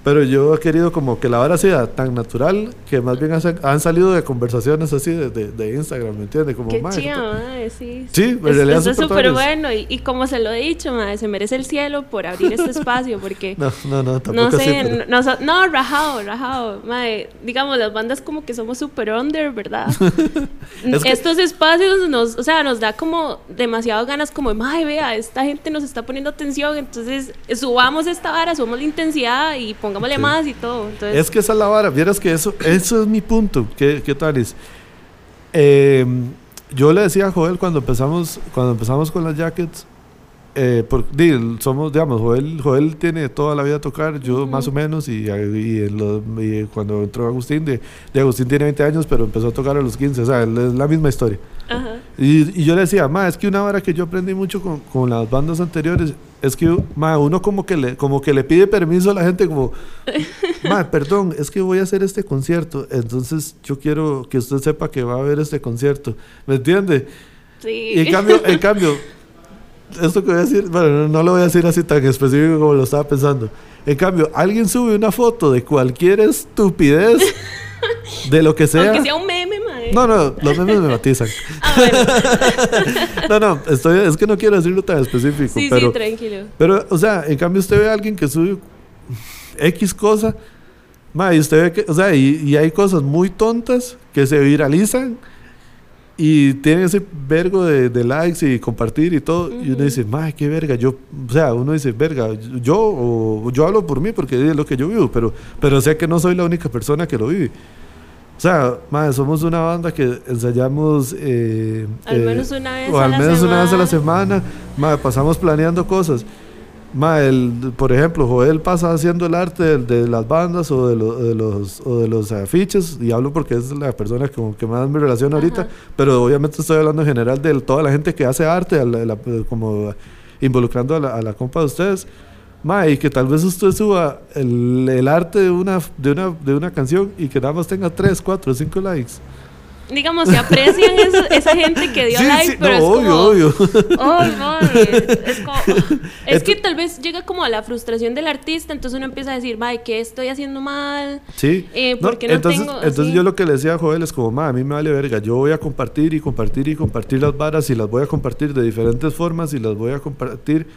Pero yo he querido como que la hora sea tan natural que más bien han salido de conversaciones así de, de, Instagram, ¿me entiendes? Como, Qué chido, sí. Sí, en realidad Eso es súper bueno y, y, como se lo he dicho, madre, se merece el cielo por abrir este <laughs> espacio porque... no, no, no, tampoco No sé, no, no, rajado, rajado. Madre, digamos, las bandas como que somos súper under, ¿verdad? <laughs> Estos espacios nos, o sea, nos da como demasiado ganas como, madre, vea, esta gente nos está poniendo atención, entonces subamos esta vara, subamos la intensidad y pongámosle más y todo. Es que esa es la vara, vieras que eso, eso es mi punto. ¿Qué, qué tal es? Em, yo le decía a Joel cuando empezamos, cuando empezamos con las jackets, eh, por, somos, digamos, Joel, Joel tiene toda la vida a tocar, yo más o menos, y, y, cuando entró Agustín, de, de, Agustín tiene 20 años, pero empezó a tocar a los 15, o sea, es la misma historia. Y, y, yo le decía, ma, es que una vara que yo aprendí mucho con, con las bandas anteriores es que ma, uno como que, le, como que le pide permiso a la gente, como, <laughs> ma, perdón, es que voy a hacer este concierto, entonces yo quiero que usted sepa que va a haber este concierto, ¿me entiende? Sí. Y en cambio, en cambio esto que voy a decir, bueno, no lo voy a decir así tan específico como lo estaba pensando. En cambio, alguien sube una foto de cualquier estupidez, <laughs> de lo que sea. Aunque sea un meme. <laughs> No, no, los memes me matizan. Ah, bueno. <laughs> no, no, estoy, es que no quiero decirlo tan específico. Sí, pero, sí, tranquilo. Pero, o sea, en cambio usted ve a alguien que sube X cosa, ma, y usted ve que, o sea, y, y hay cosas muy tontas que se viralizan y tiene ese vergo de, likes y compartir y todo. Y uno dice, madre, qué verga. Yo, o sea, uno dice, verga, yo, o, yo hablo por mí porque es lo que yo vivo, pero, pero sé que no soy la única persona que lo vive. O sea, madre, somos una banda que ensayamos. Eh, al eh, menos una vez o a al la menos una vez a la semana. Madre, pasamos planeando cosas. Ma, el, por ejemplo, Joel pasa haciendo el arte de, las bandas o de, de, los, o de los afiches, y hablo porque es la persona con que más me relaciono ahorita, pero obviamente estoy hablando en general de toda la gente que hace arte, como involucrando a la, a la compa de ustedes. Ma, y que tal vez usted suba el, el arte de una, de, una, de una canción y que nada más tenga 3, 4, 5 likes digamos, se aprecian <laughs> esa gente que dio like, pero es obvio, como, obvio. Oh, no, es, como, <laughs> es que tal vez llega como a la frustración del artista, entonces uno empieza a decir, vaya, ¿qué estoy haciendo mal? Sí. Eh, porque no, entonces, tengo, entonces yo lo que le decía a Joel es como, ma, a mí me vale verga, yo voy a compartir y compartir y compartir las varas y las voy a compartir de diferentes formas y las voy a compartir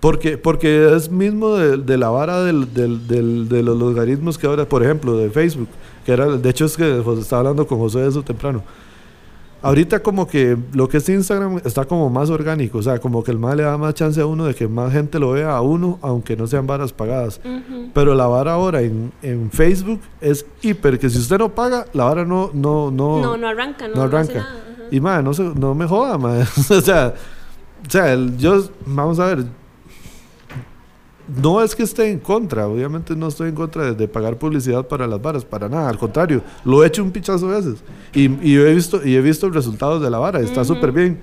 porque, porque es mismo de, de la vara del, del, del, de los logaritmos que ahora, por ejemplo, de Facebook que era, de hecho es que estaba hablando con José de eso temprano. Ahorita como que lo que es Instagram está como más orgánico, o sea, como que el más le da más chance a uno de que más gente lo vea a uno, aunque no sean varas pagadas. Pero la vara ahora en, en, Facebook es hiper, que si usted no paga, la vara no... No, no, no, no arranca, no, no arranca. y madre, no, se, no me joda, madre. <laughs> o sea, o sea el, yo, vamos a ver, no es que esté en contra, obviamente no estoy en contra de, pagar publicidad para las varas, para nada, al contrario, lo he hecho un pichazo de veces y, y he visto y he visto resultados de la vara, está súper bien.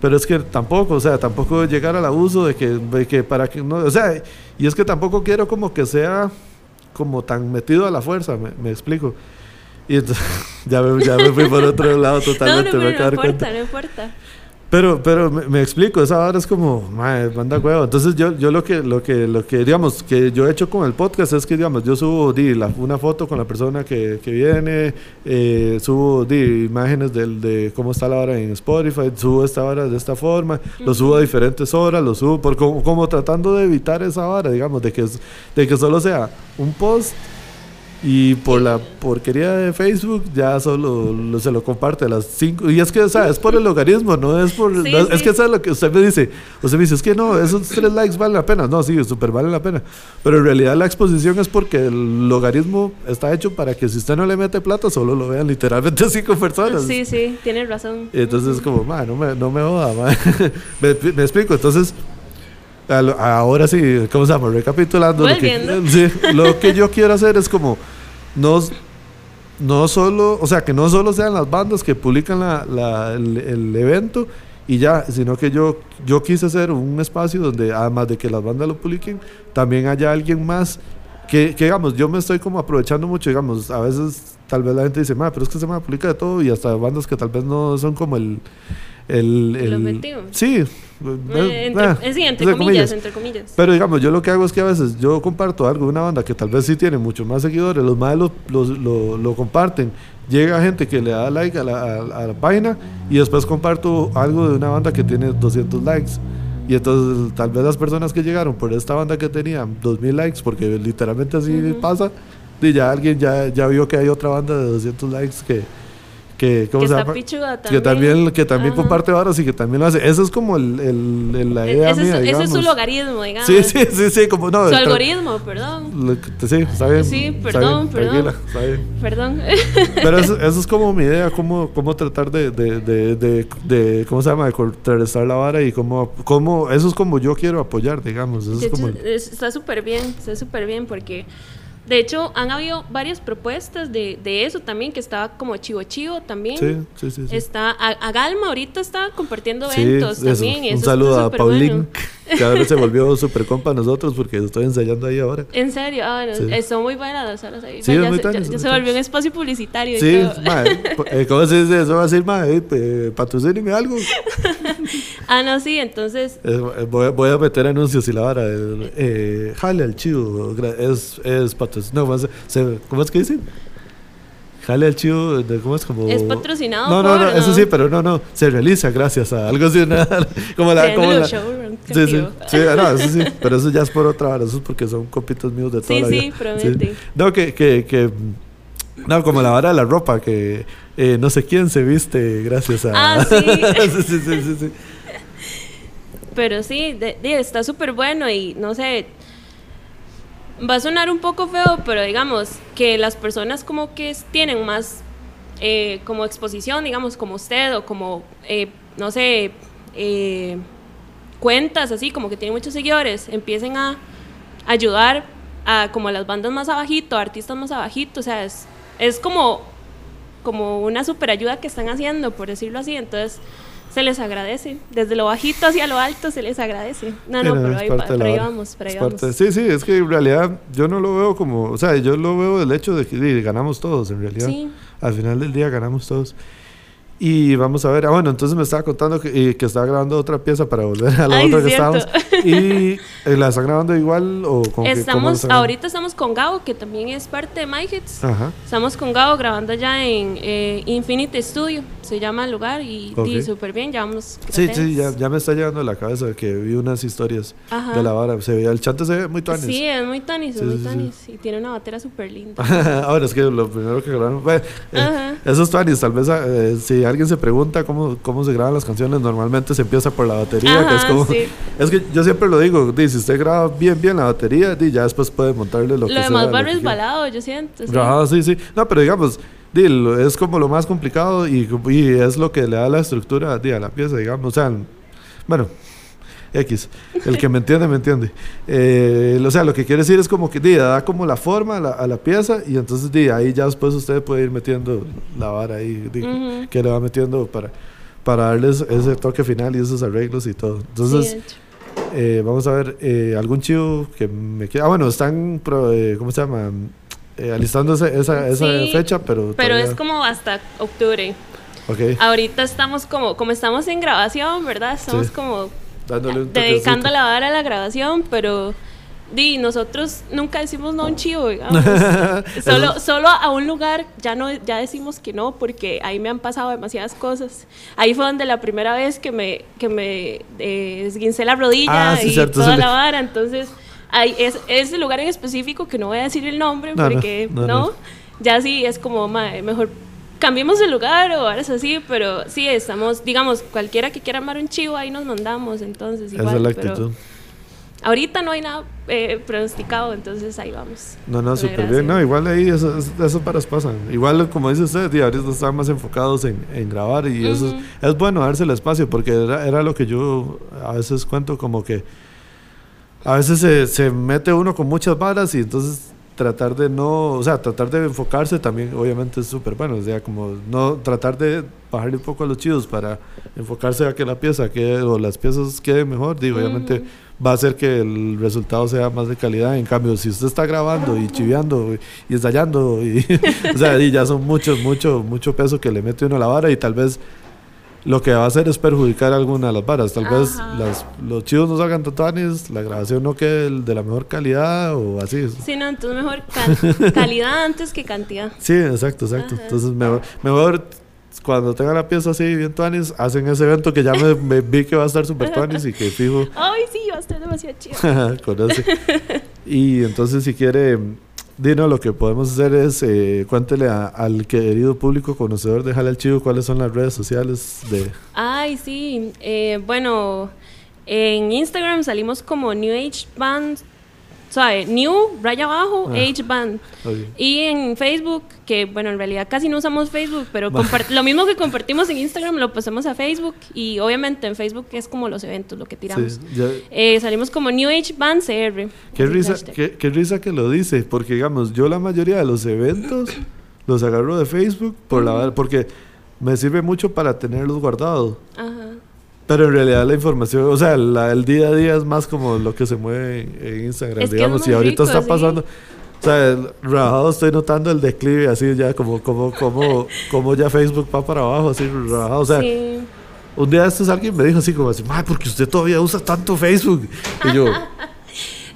Pero es que tampoco, o sea, tampoco llegar al abuso de que, de que para que no, o sea, y es que tampoco quiero como que sea como tan metido a la fuerza, me, me explico. Y entonces <laughs> ya me, ya me fui por otro lado <laughs> totalmente. no, no, me no, no importa, no importa. Pero, pero me, explico, esa hora es como, madre, manda huevo. Entonces yo, yo lo que, lo que, lo que, digamos, que yo he hecho con el podcast es que, digamos, yo subo di, la, una foto con la persona que, que viene, eh, subo di, imágenes del, de cómo está la hora en Spotify, subo esta hora de esta forma, lo subo a diferentes horas, lo subo por como, como tratando de evitar esa hora, digamos, de que, de que solo sea un post y por la porquería de Facebook ya solo se lo comparte a las 5. Y es que, o sea, es por el logaritmo, no es por... Sí, no, sí. Es que, ¿sabes lo que usted me dice? Usted me dice, es que no, esos tres likes valen la pena. No, sí, súper valen la pena. Pero en realidad la exposición es porque el logaritmo está hecho para que si usted no le mete plata, solo lo vean literalmente <laughs> cinco personas. Sí, sí, tiene razón. Entonces es como, ma, no me, no me joda, ma. <laughs> me, me explico, entonces... Ahora sí, ¿cómo se llama? Recapitulando. Lo que, <laughs> sí, lo que yo quiero hacer es como, no, no solo, o sea, que no solo sean las bandas que publican la, el, evento y ya, sino que yo, yo quise hacer un espacio donde, además de que las bandas lo publiquen, también haya alguien más que, que, digamos, yo me estoy como aprovechando mucho, digamos, a veces tal vez la gente dice, pero es que se me publica de todo y hasta bandas que tal vez no son como el... El, el, objetivo. Sí. Eh, entre, eh, sí, entre, comillas, entre comillas. Pero digamos, yo lo que hago es que a veces yo comparto algo de una banda que tal vez sí tiene mucho más seguidores, los más lo, lo, lo, comparten, llega gente que le da like a la, a la página y después comparto algo de una banda que tiene 200 likes. Y entonces tal vez las personas que llegaron por esta banda que tenía 2000 likes, porque literalmente así pasa, y ya alguien ya, ya vio que hay otra banda de 200 likes que, que, ¿cómo que se llama? que también. que también comparte varas y que también lo hace. Eso es como el, el, la idea ese, mía, ese es su logaritmo digamos. Sí sí sí sí como no su algoritmo perdón. sí está bien sí perdón perdón. está bien. perdón. Pero eso, <laughs> eso, es como mi idea cómo, cómo tratar de, de, de, de, cómo se llama de contrarrestar la vara y cómo, cómo eso es como yo quiero apoyar digamos eso es como está súper bien está súper bien porque de hecho, han habido varias propuestas de, de eso también, que estaba como Chivo Chivo también. Sí, sí, sí. Está, a, Galma ahorita está compartiendo eventos también. Un saludo a Paulín, que <laughs> ahora se volvió súper compa a nosotros porque estoy ensayando ahí ahora. ¿En serio? Ah, bueno, son muy buenas las ahí. Sí, ya, se, se volvió un espacio publicitario. Sí, y todo. Eh, ¿cómo se dice eso? Va a decir, mae, eh, patrocíneme algo. <laughs> <laughs> ah, no, sí, entonces. Eh, voy, voy, a meter anuncios y la vara. Eh, jale al chivo. Es, es patrocinado. No, ¿Cómo es que dicen? Jale al chivo, ¿cómo es como? Es patrocinado. No, no, no, eso sí, pero no, no, se realiza gracias a algo así, <laughs> como la. Como la sí, sí, sí, no, eso sí, <laughs> pero eso ya es por otra, eso es porque son copitos míos de toda sí, la vida. Sí, promete. No, que, que, que, no, como la vara de la ropa, que eh, no sé quién se viste gracias a. Ah, sí. sí, sí, sí, sí, Pero sí, está súper bueno y no sé, va a sonar un poco feo, pero digamos que las personas como que tienen más eh, como exposición, digamos, como usted o como, eh, no sé, eh, cuentas así, como que tienen muchos seguidores, empiecen a ayudar a como las bandas más abajito, artistas más abajito, o sea, es, es como, como una super ayuda que están haciendo, por decirlo así, entonces se les agradece. Desde lo bajito hacia lo alto se les agradece. No, no, pero ahí, ahí vamos, ahí vamos. Sí, sí, es que en realidad yo no lo veo como, o sea, yo lo veo del hecho de que ganamos todos, en realidad. Sí. Al final del día ganamos todos. Y vamos a ver, ah, bueno, entonces me estaba contando que, que estaba grabando otra pieza para volver a la otra que estábamos. ¿Y eh, la están grabando igual o con Estamos, ahorita estamos con Gabo, que también es parte de My Hits. Estamos con Gabo grabando ya en eh, Infinite Studio, se llama el lugar, y, súper bien, ya vamos. Sí, sí, ya, ya, me está llegando a la cabeza que vi unas historias de la vara. Se veía, el chante se ve muy tanis. Sí, es muy tanis, es muy tanis. Y tiene una batera súper linda. <laughs> ahora es que lo primero que grabaron, bueno, eh, esos tanis, tal vez si alguien se pregunta cómo, cómo se graban las canciones, normalmente se empieza por la batería, que es como... <laughs> Es que yo siempre lo digo, si usted graba bien, bien la batería, ya después puede montarle lo, que sea. Lo demás va resbalado, yo siento. Sí. Ajá, sí, sí. No, pero digamos, es como lo más complicado y, y, es lo que le da la estructura a la pieza, digamos. O sea, bueno, X. El que me entiende, me entiende. Eh, o sea, lo que quiere decir es como que da como la forma a la, pieza y entonces ahí ya después usted puede ir metiendo la vara ahí, que le va metiendo para, para darles ese toque final y esos arreglos y todo. Entonces, eh, vamos a ver, eh, algún chivo que me queda. Ah, bueno, están, ¿cómo se llama? Alistando esa, esa, fecha, pero. Pero es como hasta octubre. Okay. Ahorita estamos como, como estamos en grabación, ¿verdad? Estamos como dedicando la vara a la grabación, pero di, nosotros nunca decimos no a un chivo, <laughs> solo, solo a un lugar ya no ya decimos que no porque ahí me han pasado demasiadas cosas. Ahí fue donde la primera vez que me que me eh, esguincé la rodilla ah, y toda la vara, entonces hay es ese lugar en específico que no voy a decir el nombre porque no, ya sí es como mejor cambiemos de lugar o ahora es así, pero sí, estamos, digamos, cualquiera que quiera armar un chivo, ahí nos mandamos, entonces igual. Esa es la actitud. ahorita no hay nada eh, pronosticado, entonces ahí vamos. No, no, súper bien. No, igual ahí esos, esos paras pasan. Igual, como dice usted, y ahorita están más enfocados en, en grabar y eso es, bueno darse el espacio porque era, era lo que yo a veces cuento como que a veces se, se mete uno con muchas varas y entonces tratar de no, o sea, tratar de enfocarse también obviamente es súper bueno, o sea, como no tratar de bajarle un poco a los chidos para enfocarse a que la pieza quede o las piezas queden mejor, digo, obviamente va a hacer que el resultado sea más de calidad, en cambio, si usted está grabando y chiviando y ensayando, y, <laughs> o sea, y ya son muchos, mucho, mucho peso que le mete uno a la vara y tal vez lo que va a hacer es perjudicar alguna de las varas. Tal vez las, los chivos no salgan tatuanes, la grabación no quede de la mejor calidad o así. Sí, no, entonces mejor <laughs> calidad antes que cantidad. Sí, exacto, exacto. Entonces mejor, mejor cuando tengan la pieza así bien tuanis, hacen ese evento que ya <laughs> me, vi que va a estar super tuanis y que fijo. Ay, sí, va a estar demasiado chido. <laughs> Conoce. y entonces si quiere Dino, lo que podemos hacer es eh, cuéntele al querido público conocedor de Jale al Chivo cuáles son las redes sociales de... Ay, sí. Eh, bueno, en Instagram salimos como New Age Band ¿sabes? New, raya abajo, ah, Age Band. Y en Facebook, que bueno, en realidad casi no usamos Facebook, pero lo mismo que compartimos en Instagram lo pasamos a Facebook y obviamente en Facebook es como los eventos, lo que tiramos. Eh, salimos como New Age Band CR. Qué risa, qué, risa que lo dice, porque digamos, yo la mayoría de los eventos los agarro de Facebook por la, porque me sirve mucho para tenerlos guardados. Ajá. Pero en realidad la información, o sea, el día a día es más como lo que se mueve en, Instagram, digamos. y ahorita está pasando, o sea, rajado estoy notando el declive, así ya como, como, como, como ya Facebook va para abajo, así rajado. O sea, un día estos alguien me dijo así como así, porque usted todavía usa tanto Facebook. Y yo. <laughs>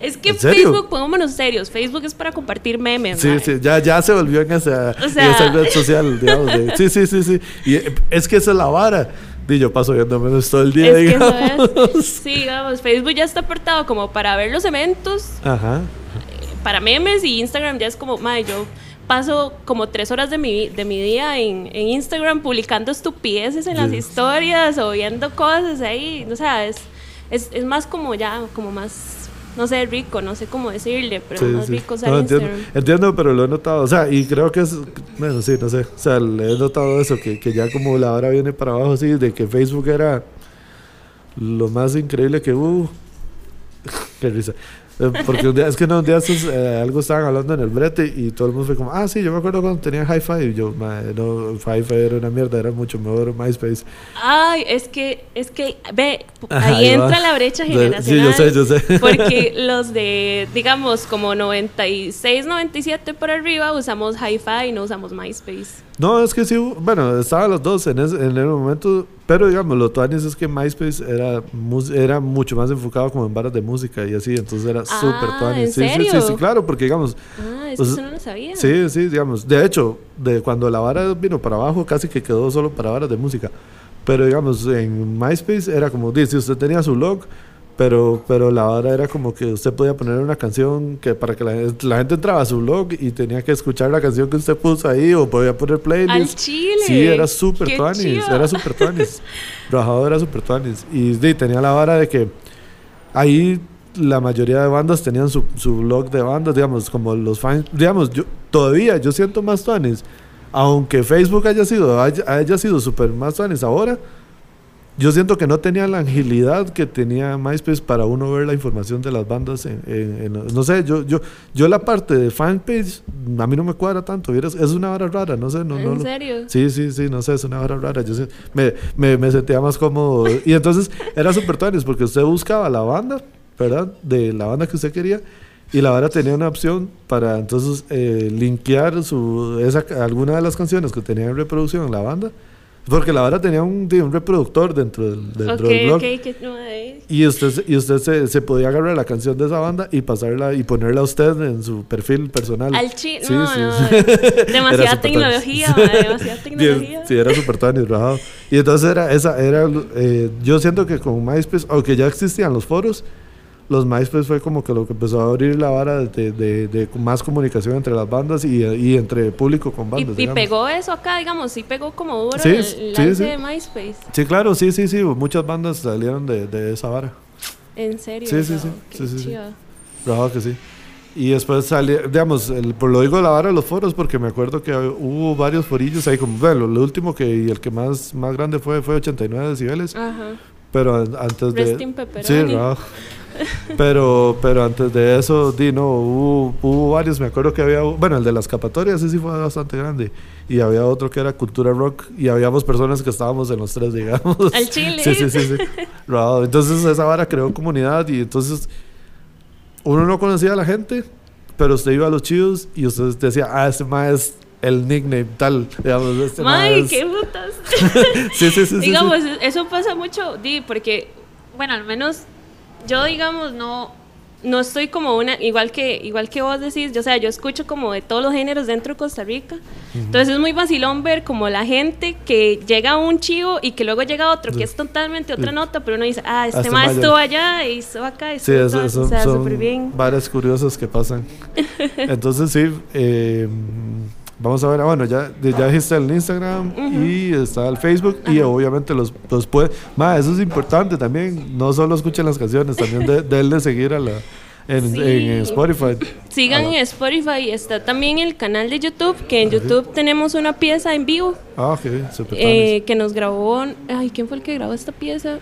Es que Facebook, pongámonos serios, Facebook es para compartir memes. Sí, sí, ya, ya se volvió en esa, en esa red social, digamos. sí, sí, sí, sí. Y es que esa es la vara. Y yo paso viendo memes todo el día, digamos. Sí, digamos, Facebook ya está aportado como para ver los eventos. Ajá. Para memes y Instagram ya es como, madre, yo paso como tres horas de mi, de mi día en, en Instagram publicando estupideces en las historias o viendo cosas ahí. O sea, es, es, es más como ya, como más no sé, rico, no sé cómo decirle, pero más rico no, entiendo, entiendo, pero lo he notado, o sea, y creo que es, bueno, sí, no sé, o sea, le he notado eso, que, que ya como la hora viene para abajo, así, de que Facebook era lo más increíble que hubo. <laughs> Qué risa. Eh, porque un día, es que no, un día eh, algo estaban hablando en el brete y todo el mundo fue como, ah, sí, yo me acuerdo cuando tenía Hi-Fi. Y yo, no, Hi-Fi era una mierda, era mucho mejor MySpace. Ay, es que, es que, ve, <laughs> ahí, entra la brecha generacional. Sí, yo sé, yo sé. Porque los de, digamos, como 96, 97 por arriba usamos Hi-Fi y no usamos MySpace. No, es que sí, bueno, estaban los dos en, en el momento, pero digamos, lo tuanis es que MySpace era, era mucho más enfocado como en barras de música y así, entonces era ah, súper tuanis. Sí, sí, sí, sí, claro, porque digamos... Ah, eso no lo sabía. Sí, sí, digamos, de hecho, de cuando la vara vino para abajo, casi que quedó solo para barras de música. Pero digamos, en MySpace era como, dice, usted tenía su blog pero, pero la hora era como que usted podía poner una canción que para que la, gente entraba a su blog y tenía que escuchar la canción que usted puso ahí o podía poner playlist. Al chile. Sí, era súper tuanis, era súper tuanis. Rajado era súper tuanis. Y tenía la vara de que ahí la mayoría de bandas tenían su, su blog de bandas, digamos, como los fans, digamos, yo todavía yo siento más tuanis, aunque Facebook haya sido haya, haya sido súper más tuanis ahora yo siento que no tenía la agilidad que tenía MySpace para uno ver la información de las bandas. En, no sé, yo, yo, yo la parte de fanpage a mí no me cuadra tanto. Es una hora rara, no sé. No, ¿En serio? Sí, sí, sí, no sé, es una hora rara. Yo me, me, me, sentía más cómodo. y entonces era súper porque usted buscaba la banda, ¿verdad? De la banda que usted quería. Y la banda tenía una opción para entonces eh, linkear su, esa, alguna de las canciones que tenía en reproducción en la banda porque la vara tenía un, un reproductor dentro del, dentro del blog. y usted, y usted se, se, podía agarrar la canción de esa banda y pasarla y ponerla a usted en su perfil personal. Al sí, no, sí, <laughs> Demasiada tecnología, demasiada <laughs> tecnología. Sí, era súper tan. Y entonces era esa, era, eh, yo siento que con MySpace, aunque ya existían los foros, los MySpace fue como que lo que empezó a abrir la vara de, de, de más comunicación entre las bandas y, y, entre público con bandas. Y, pegó eso acá, digamos, sí pegó como duro sí, el, sí, sí. de MySpace. Sí, claro, sí, sí, sí, muchas bandas salieron de, de esa vara. ¿En serio? Sí, sí, sí. sí, sí, que sí. Y después salió, digamos, el, por lo digo la vara de los foros, porque me acuerdo que hubo varios forillos ahí, como, bueno, lo último que y el que más, más grande fue, fue 89 decibeles. Ajá Pero antes de... Resting Sí, no. <laughs> Pero, pero antes de eso, di, no, hubo, hubo, varios. Me acuerdo que había, bueno, el de las escapatorias, ese sí fue bastante grande. Y había otro que era Cultura Rock. Y habíamos personas que estábamos en los tres, digamos. Al Chile. <laughs> Sí, sí, sí. sí. entonces esa vara creó comunidad. Y entonces uno no conocía a la gente, pero usted iba a los chidos y usted decía, ah, este más el nickname tal. Digamos, este May, qué putas. <laughs> sí, sí, sí. Digamos, eso pasa mucho, di, porque, bueno, al menos yo, digamos, no, no estoy como una, igual que, igual que vos decís, yo, o sea, yo escucho como de todos los géneros dentro de Costa Rica. Entonces es muy vacilón ver como la gente que llega a un chivo y que luego llega a otro, que es totalmente otra nota, pero uno dice, ah, este, más estuvo allá y estuvo acá y sí, eso, eso, o sea, son bien. varias curiosas que pasan. <laughs> Entonces sí, eh, Vamos a ver, ah, bueno, ya, ya dijiste el Instagram y está el Facebook y obviamente los, los puede... Más, eso es importante también, no solo escuchen las canciones, también de, <laughs> de seguir a la... En, Spotify. Sigan en Spotify. Está también el canal de YouTube, que en YouTube tenemos una pieza en vivo. Ah, ok, super eh, Que nos grabó. Ay, ¿quién fue el que grabó esta pieza?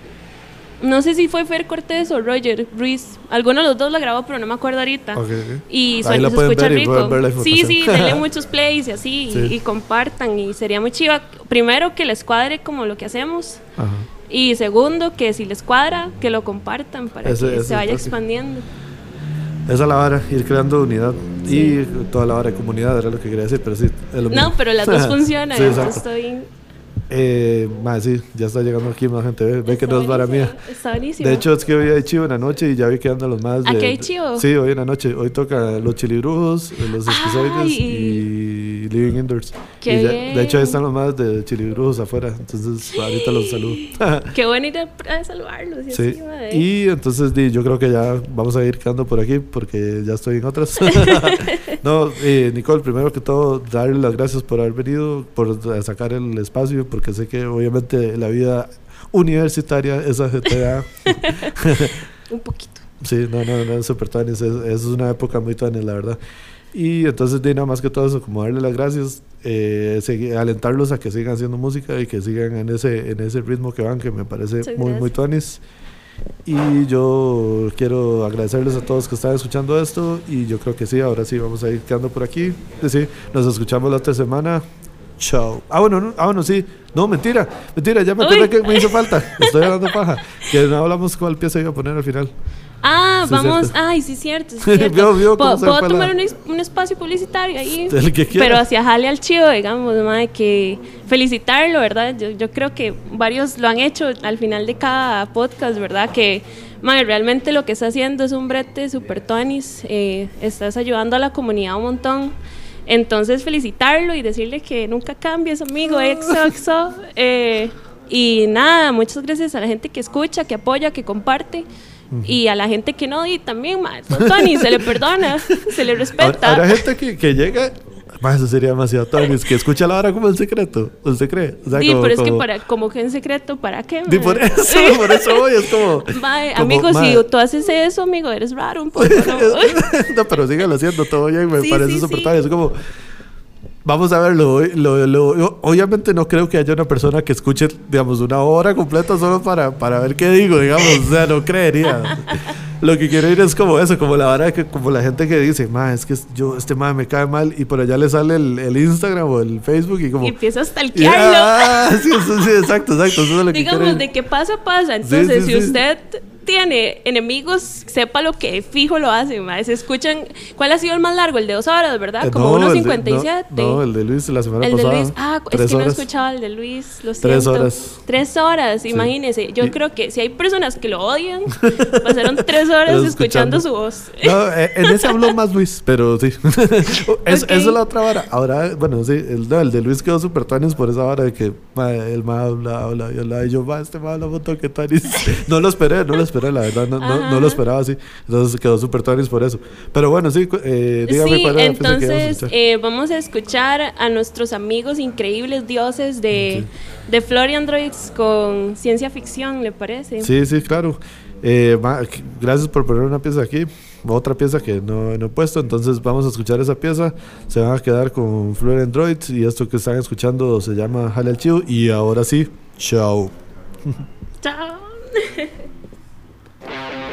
No sé si fue Fer Cortés o Roger Ruiz. Alguno de los dos la grabó, pero no me acuerdo ahorita. Y suena, se escucha rico. sí, sí, denle <laughs> muchos plays y así. Y, compartan. Y sería muy chiva. Primero, que les cuadre como lo que hacemos. Y segundo, que si les cuadra, que lo compartan para que se vaya expandiendo. Esa es la vara, ir creando unidad. Y toda la vara de comunidad era lo que quería decir, pero sí. no, pero las dos <laughs> funcionan. estoy eh, más sí, ya está llegando aquí más gente. Ve, ve que no es vara mía. Está buenísimo. De hecho, es que hoy hay chivo en la noche y ya vi que andan los más. De, ¿Aquí hay chivo? Sí, hoy en la noche. Hoy toca los chilibrujos, los esquizoides y Living Indoors. Y bien. de hecho, ahí están los más de chilibrujos afuera. Entonces, ahorita los saludo. <laughs> Qué bueno ir a, saludarlos. Y sí. y entonces, di, yo creo que ya vamos a ir quedando por aquí porque ya estoy en otras. <laughs> <laughs> no, eh, Nicole, primero que todo, darle las gracias por haber venido, por sacar el espacio porque sé que obviamente la vida universitaria es ajetreada. Un poquito. Sí, no, no, no, es súper es, es, una época muy tuanis, la verdad. Y entonces, de nada más que todo eso, como darle las gracias, eh, alentarlos a que sigan haciendo música y que sigan en ese, en ese ritmo que van, que me parece muy, muy tuanis. Y yo quiero agradecerles a todos que están escuchando esto y yo creo que sí, ahora sí vamos a ir quedando por aquí. Sí, nos escuchamos la otra semana. Chao. Ah, bueno, no, ah, bueno, sí. No, mentira, mentira, ya me acordé que me hizo falta. Estoy hablando paja. Que no hablamos cuál pieza iba a poner al final. Ah, vamos. Ay, sí, cierto. Sí, <laughs> cierto. ¿Puedo, tomar un, espacio publicitario ahí? <laughs> El que Pero hacia Jale al Chivo, digamos, madre, que felicitarlo, ¿verdad? Yo, yo creo que varios lo han hecho al final de cada podcast, ¿verdad? Que madre, realmente lo que está haciendo es un brete super tonis. Eh, estás ayudando a la comunidad un montón. Entonces, felicitarlo y decirle que nunca cambies, amigo, <laughs> exo, exo. Eh, y nada, muchas gracias a la gente que escucha, que apoya, que comparte. Y a la gente que no, y también, Tony, se le perdona, <laughs> se le respeta. Habrá gente que, que llega más eso sería demasiado es que escucha la hora como en secreto. ¿Usted cree? O sea, sí, pero es que para, como que en secreto, ¿para qué? Y por eso, <laughs> por eso voy, es como. <laughs> amigo, si tú haces eso, amigo, eres raro un poco. ¿no? pero sígalo haciendo todo bien, me parece sí, súper Es como. Vamos a verlo. Lo, lo, obviamente no creo que haya una persona que escuche, digamos, una hora completa solo para, para ver qué digo, digamos. O sea, no creería. Lo que quiero ir es como eso, como la vara que, como la gente que dice, ma, es que yo, este ma me cae mal, y por allá le sale el, el Instagram o el Facebook y como. Y empieza a stalkearlo. Ah, sí, sí, exacto, exacto. Eso es lo que Digamos, de qué pasa, pasa. Entonces, si usted tiene enemigos, sepa lo que fijo lo hace, más. Se escuchan. ¿Cuál ha sido el más largo? El de dos horas, ¿verdad? Eh, Como no, 1.57. No, no, el de Luis la semana el pasada. El de Luis, ah, es que no he escuchado el de Luis, lo siento. Tres horas. Tres horas, imagínese. Yo creo que si hay personas que lo odian, pasaron <laughs> tres horas escuchando. su voz. No, eh, en ese habló más Luis, pero sí. <laughs> <laughs> es, Eso es la otra vara. Ahora, bueno, sí, el, el de Luis quedó súper tanis por esa vara de que el más habla, habla y habla. Y yo, va, este más habla un toque tanis. no lo esperé, no lo esperé la verdad, no, no, lo esperaba así. Entonces quedó súper tonis por eso. Pero bueno, sí, eh, dígame cuál entonces eh, vamos a escuchar a nuestros amigos increíbles dioses de, de Florian Droids con ciencia ficción, ¿le parece? Sí, sí, claro. Eh, gracias por poner una pieza aquí. Otra pieza que no, no, he puesto. Entonces vamos a escuchar esa pieza. Se van a quedar con Florian Droids. Y esto que están escuchando se llama Jale al Chivo. Y ahora sí, chao. <laughs> Chao. <laughs> Thank you.